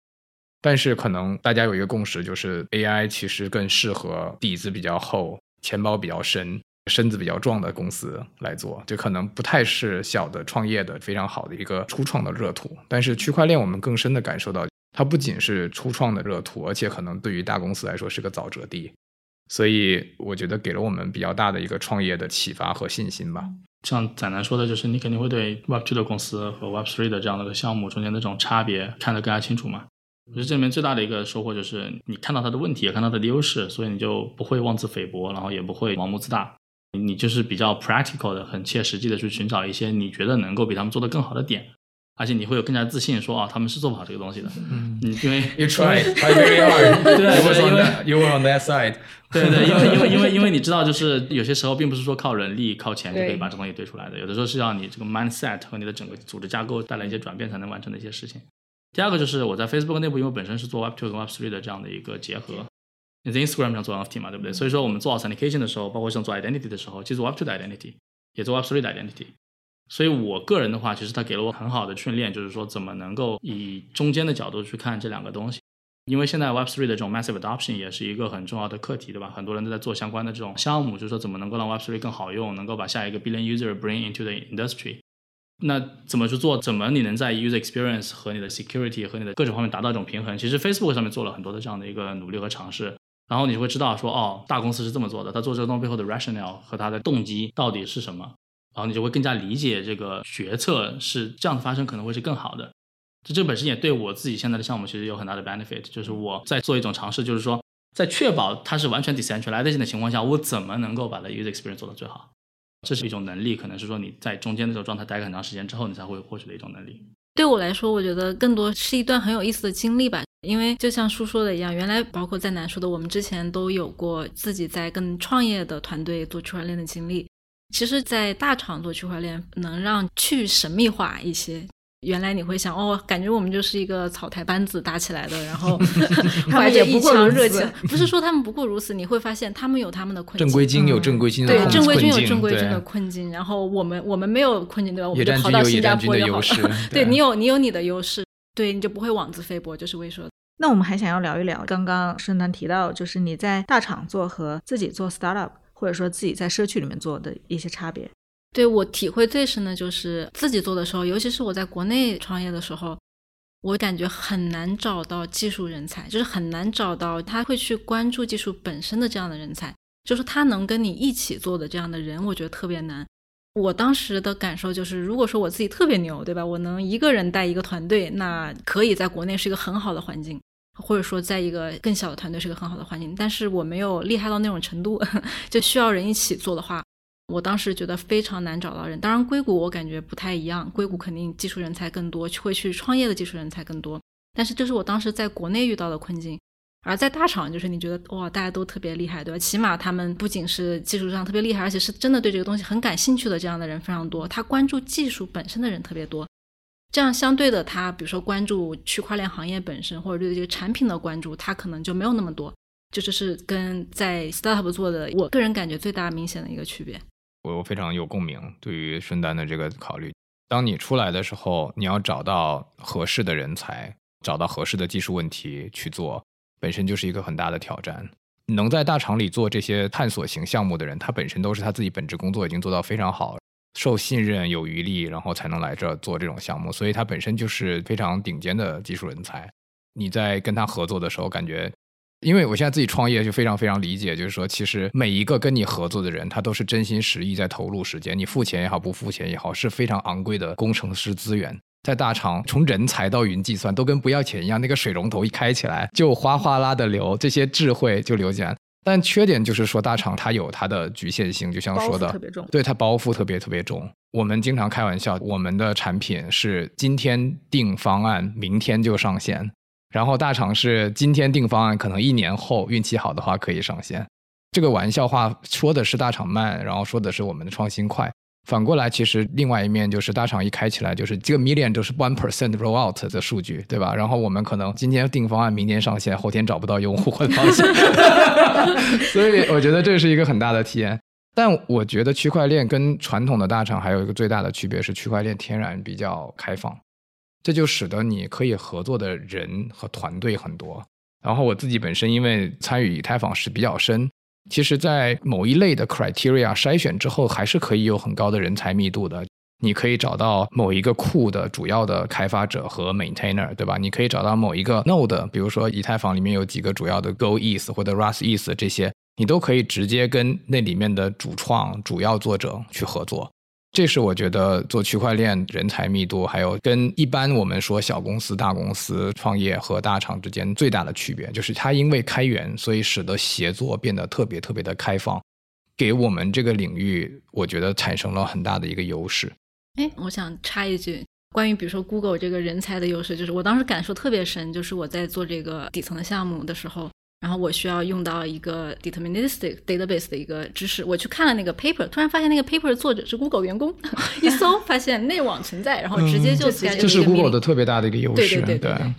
但是可能大家有一个共识，就是 AI 其实更适合底子比较厚、钱包比较深。身子比较壮的公司来做，就可能不太是小的创业的非常好的一个初创的热土。但是区块链，我们更深的感受到，它不仅是初创的热土，而且可能对于大公司来说是个沼泽地。所以我觉得给了我们比较大的一个创业的启发和信心吧。像展南说的，就是你肯定会对 Web Two 的公司和 Web Three 的这样的个项目中间的这种差别看得更加清楚嘛。我觉得这里面最大的一个收获就是你看到它的问题，也看到它的优势，所以你就不会妄自菲薄，然后也不会盲目自大。你就是比较 practical 的，很切实际的去寻找一些你觉得能够比他们做的更好的点，而且你会有更加自信，说啊，他们是做不好这个东西的。嗯，因为 *laughs* you try try very hard，对对，因为 you were on that side，对对，因为因为因为因为你知道，就是 *laughs* 有些时候并不是说靠人力、靠钱就可以把这东西堆出来的，有的时候是要你这个 mindset 和你的整个组织架构带来一些转变才能完成的一些事情。第二个就是我在 Facebook 内部，因为本身是做 Web Two 跟 Web Three 的这样的一个结合。你在 Instagram 上做 NFT 嘛，对不对？所以说我们做 authentication 的时候，包括像做 identity 的时候，既做 Web2 的 identity，也做 Web3 的 identity。所以我个人的话，其实它给了我很好的训练，就是说怎么能够以中间的角度去看这两个东西。因为现在 Web3 的这种 massive adoption 也是一个很重要的课题，对吧？很多人都在做相关的这种项目，就是说怎么能够让 Web3 更好用，能够把下一个 billion user bring into the industry。那怎么去做？怎么你能在 user experience 和你的 security 和你的各种方面达到一种平衡？其实 Facebook 上面做了很多的这样的一个努力和尝试。然后你就会知道说，哦，大公司是这么做的，他做这个东西背后的 rationale 和他的动机到底是什么，然后你就会更加理解这个决策是这样的发生可能会是更好的。这这本身也对我自己现在的项目其实有很大的 benefit，就是我在做一种尝试，就是说在确保它是完全 decentralized 的情况下，我怎么能够把它 user experience 做到最好？这是一种能力，可能是说你在中间那种状态待很长时间之后，你才会获取的一种能力。对我来说，我觉得更多是一段很有意思的经历吧。因为就像叔说的一样，原来包括在南说的，我们之前都有过自己在跟创业的团队做区块链的经历。其实，在大厂做区块链，能让去神秘化一些。原来你会想，哦，感觉我们就是一个草台班子搭起来的，然后 *laughs* 怀着一腔热情。不是说他们不过如此，你会发现他们有他们的困境。正规军有正规军的对，正规军有正规军的困境。然后我们我们没有困境，对吧？我们就跑到新加坡就好了。*laughs* 对你有你有你的优势。对，你就不会妄自菲薄，就是为说。那我们还想要聊一聊，刚刚顺丹提到，就是你在大厂做和自己做 startup，或者说自己在社区里面做的一些差别。对我体会最深的就是自己做的时候，尤其是我在国内创业的时候，我感觉很难找到技术人才，就是很难找到他会去关注技术本身的这样的人才，就是他能跟你一起做的这样的人，我觉得特别难。我当时的感受就是，如果说我自己特别牛，对吧？我能一个人带一个团队，那可以在国内是一个很好的环境，或者说在一个更小的团队是个很好的环境。但是我没有厉害到那种程度，*laughs* 就需要人一起做的话，我当时觉得非常难找到人。当然，硅谷我感觉不太一样，硅谷肯定技术人才更多，会去创业的技术人才更多。但是这是我当时在国内遇到的困境。而在大厂，就是你觉得哇，大家都特别厉害，对吧？起码他们不仅是技术上特别厉害，而且是真的对这个东西很感兴趣的这样的人非常多。他关注技术本身的人特别多，这样相对的，他比如说关注区块链行业本身或者对这个产品的关注，他可能就没有那么多。这就是跟在 startup 做的，我个人感觉最大明显的一个区别。我非常有共鸣，对于顺丹的这个考虑。当你出来的时候，你要找到合适的人才，找到合适的技术问题去做。本身就是一个很大的挑战。能在大厂里做这些探索型项目的人，他本身都是他自己本职工作已经做到非常好，受信任、有余力，然后才能来这儿做这种项目。所以他本身就是非常顶尖的技术人才。你在跟他合作的时候，感觉，因为我现在自己创业就非常非常理解，就是说，其实每一个跟你合作的人，他都是真心实意在投入时间，你付钱也好，不付钱也好，是非常昂贵的工程师资源。在大厂，从人才到云计算，都跟不要钱一样，那个水龙头一开起来就哗哗啦的流，这些智慧就流进来。但缺点就是说，大厂它有它的局限性，就像说的，特别重，对它包袱特别特别重。我们经常开玩笑，我们的产品是今天定方案，明天就上线。然后大厂是今天定方案，可能一年后运气好的话可以上线。这个玩笑话说的是大厂慢，然后说的是我们的创新快。反过来，其实另外一面就是大厂一开起来，就是这个 million 都是 one percent roll out 的数据，对吧？然后我们可能今天定方案，明天上线，后天找不到用户或方向。*laughs* 所以我觉得这是一个很大的体验。但我觉得区块链跟传统的大厂还有一个最大的区别是，区块链天然比较开放，这就使得你可以合作的人和团队很多。然后我自己本身因为参与以太坊是比较深。其实，在某一类的 criteria 筛选之后，还是可以有很高的人才密度的。你可以找到某一个库的主要的开发者和 maintainer，对吧？你可以找到某一个 node，比如说以太坊里面有几个主要的 goes 或者 Rust ETH 这些，你都可以直接跟那里面的主创、主要作者去合作。这是我觉得做区块链人才密度，还有跟一般我们说小公司、大公司创业和大厂之间最大的区别，就是它因为开源，所以使得协作变得特别特别的开放，给我们这个领域，我觉得产生了很大的一个优势。哎，我想插一句，关于比如说 Google 这个人才的优势，就是我当时感受特别深，就是我在做这个底层的项目的时候。然后我需要用到一个 deterministic database 的一个知识，我去看了那个 paper，突然发现那个 paper 的作者是 Google 员工，*laughs* 一搜发现内网存在，然后直接就这是 Google 的特别大的一个优势。对对对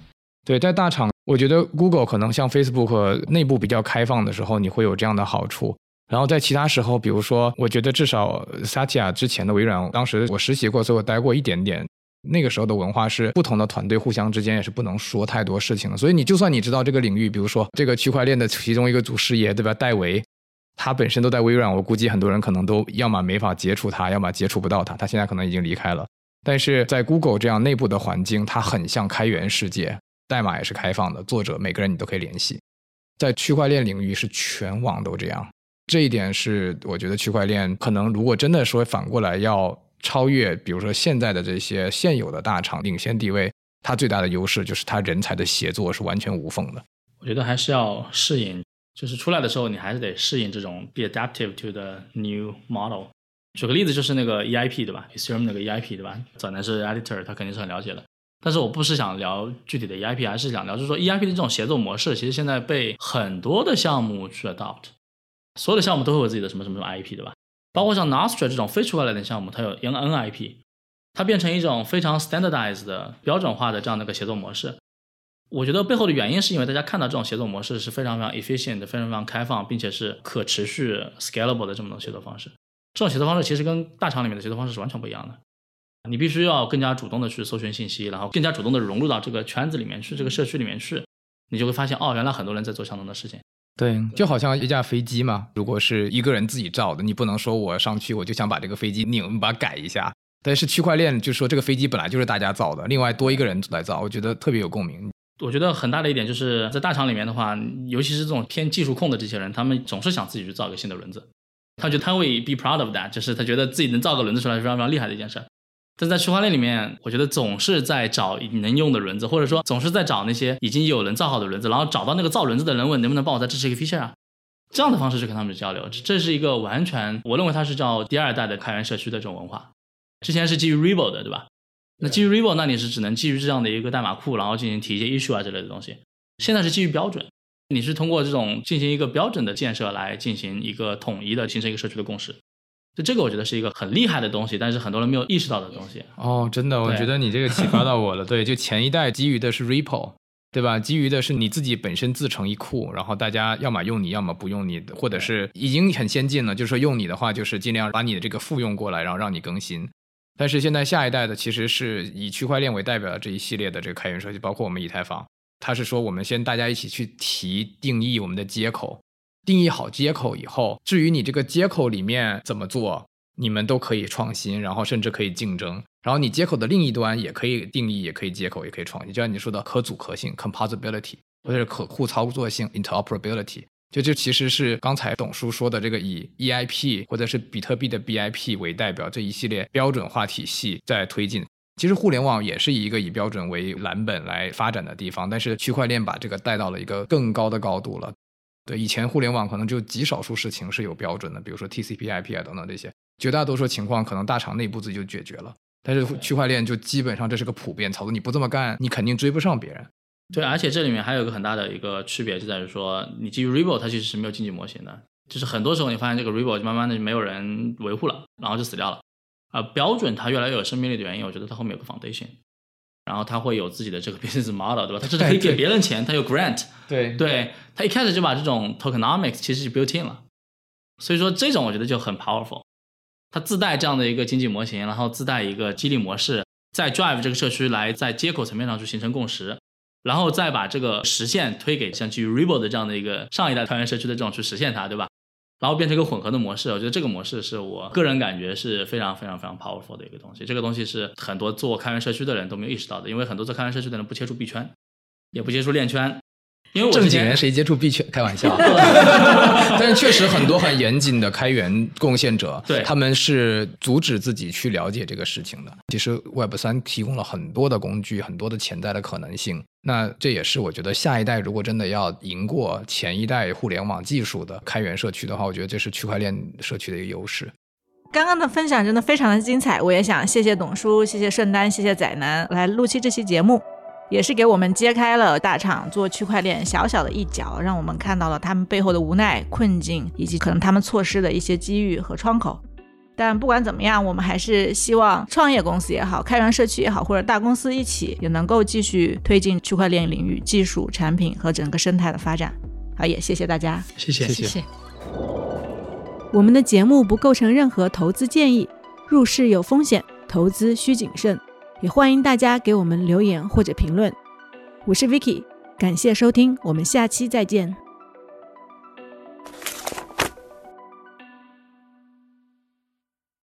对，在大厂，我觉得 Google 可能像 Facebook 内部比较开放的时候，你会有这样的好处。然后在其他时候，比如说，我觉得至少 Satya 之前的微软，当时我实习过，所以我待过一点点。那个时候的文化是不同的团队互相之间也是不能说太多事情的，所以你就算你知道这个领域，比如说这个区块链的其中一个祖师爷，对吧？戴维，他本身都在微软，我估计很多人可能都要么没法接触他，要么接触不到他。他现在可能已经离开了，但是在 Google 这样内部的环境，它很像开源世界，代码也是开放的，作者每个人你都可以联系。在区块链领域是全网都这样，这一点是我觉得区块链可能如果真的说反过来要。超越，比如说现在的这些现有的大厂领先地位，它最大的优势就是它人才的协作是完全无缝的。我觉得还是要适应，就是出来的时候你还是得适应这种 be adaptive to the new model。举个例子，就是那个 EIP 对吧？Ethereum 那个 EIP 对吧？早年是 editor，他肯定是很了解的。但是我不是想聊具体的 EIP，还是想聊，就是说 EIP 的这种协作模式，其实现在被很多的项目去 adopt，所有的项目都会有自己的什么什么什么 IP 对吧？包括像 Nostr 这种非区块链的项目，它有 NIP，它变成一种非常 standardized 的标准化的这样的一个协作模式。我觉得背后的原因是因为大家看到这种协作模式是非常非常 efficient、非常非常开放，并且是可持续 scalable 的这么种协作方式。这种协作方式其实跟大厂里面的协作方式是完全不一样的。你必须要更加主动的去搜寻信息，然后更加主动的融入到这个圈子里面去，这个社区里面去，你就会发现哦，原来很多人在做相同的事情。对，就好像一架飞机嘛，如果是一个人自己造的，你不能说我上去我就想把这个飞机拧把它改一下。但是区块链就说这个飞机本来就是大家造的，另外多一个人来造，我觉得特别有共鸣。我觉得很大的一点就是在大厂里面的话，尤其是这种偏技术控的这些人，他们总是想自己去造一个新的轮子，他觉得他会 be proud of that，就是他觉得自己能造个轮子出来是非常非常厉害的一件事。但在区块链里面，我觉得总是在找能用的轮子，或者说总是在找那些已经有人造好的轮子，然后找到那个造轮子的人问能不能帮我再支持一个 feature 啊？这样的方式去跟他们交流，这是一个完全我认为它是叫第二代的开源社区的这种文化。之前是基于 Rebol 的，对吧？那基于 Rebol，那你是只能基于这样的一个代码库，然后进行提一些 issue 啊之类的东西。现在是基于标准，你是通过这种进行一个标准的建设来进行一个统一的形成一个社区的共识。就这个，我觉得是一个很厉害的东西，但是很多人没有意识到的东西。哦，真的，我觉得你这个启发到我了。对，就前一代基于的是 Ripple，对吧？基于的是你自己本身自成一库，然后大家要么用你，要么不用你，或者是已经很先进了，就是说用你的话，就是尽量把你的这个复用过来，然后让你更新。但是现在下一代的其实是以区块链为代表的这一系列的这个开源社区，包括我们以太坊，它是说我们先大家一起去提定义我们的接口。定义好接口以后，至于你这个接口里面怎么做，你们都可以创新，然后甚至可以竞争。然后你接口的另一端也可以定义，也可以接口，也可以创新。就像你说的可组合性 （composability） 或者是可互操作性 （interoperability）。就这其实是刚才董叔说的这个以 EIP 或者是比特币的 BIP 为代表这一系列标准化体系在推进。其实互联网也是一个以标准为蓝本来发展的地方，但是区块链把这个带到了一个更高的高度了。对，以前互联网可能就极少数事情是有标准的，比如说 TCP/IP 啊等等这些，绝大多数情况可能大厂内部自己就解决了。但是区块链就基本上这是个普遍操作，你不这么干，你肯定追不上别人。对，而且这里面还有一个很大的一个区别，就在于说，你基于 Ripple 它其实是没有经济模型的，就是很多时候你发现这个 Ripple 就慢慢的没有人维护了，然后就死掉了。啊，标准它越来越有生命力的原因，我觉得它后面有个 foundation，然后他会有自己的这个 *laughs* business model，对吧？他甚至可以给别人钱，他有 grant，对。对，他一开始就把这种 tokenomics 其实就 built in 了，所以说这种我觉得就很 powerful，它自带这样的一个经济模型，然后自带一个激励模式，在 drive 这个社区来在接口层面上去形成共识，然后再把这个实现推给像基于 Ripple 的这样的一个上一代开源社区的这种去实现它，对吧？然后变成一个混合的模式，我觉得这个模式是我个人感觉是非常非常非常 powerful 的一个东西。这个东西是很多做开源社区的人都没有意识到的，因为很多做开源社区的人不接触币圈，也不接触链圈。因为我正经人谁接触币圈？开玩笑。*laughs* 但是确实很多很严谨的开源贡献者，对他们是阻止自己去了解这个事情的。其实 Web 三提供了很多的工具，很多的潜在的可能性。那这也是我觉得下一代如果真的要赢过前一代互联网技术的开源社区的话，我觉得这是区块链社区的一个优势。刚刚的分享真的非常的精彩，我也想谢谢董叔，谢谢顺丹，谢谢仔男来录期这期节目，也是给我们揭开了大厂做区块链小小的一角，让我们看到了他们背后的无奈、困境，以及可能他们错失的一些机遇和窗口。但不管怎么样，我们还是希望创业公司也好，开源社区也好，或者大公司一起也能够继续推进区块链领域技术、产品和整个生态的发展。好，也谢谢大家。谢谢谢谢。我们的节目不构成任何投资建议，入市有风险，投资需谨慎。也欢迎大家给我们留言或者评论。我是 Vicky，感谢收听，我们下期再见。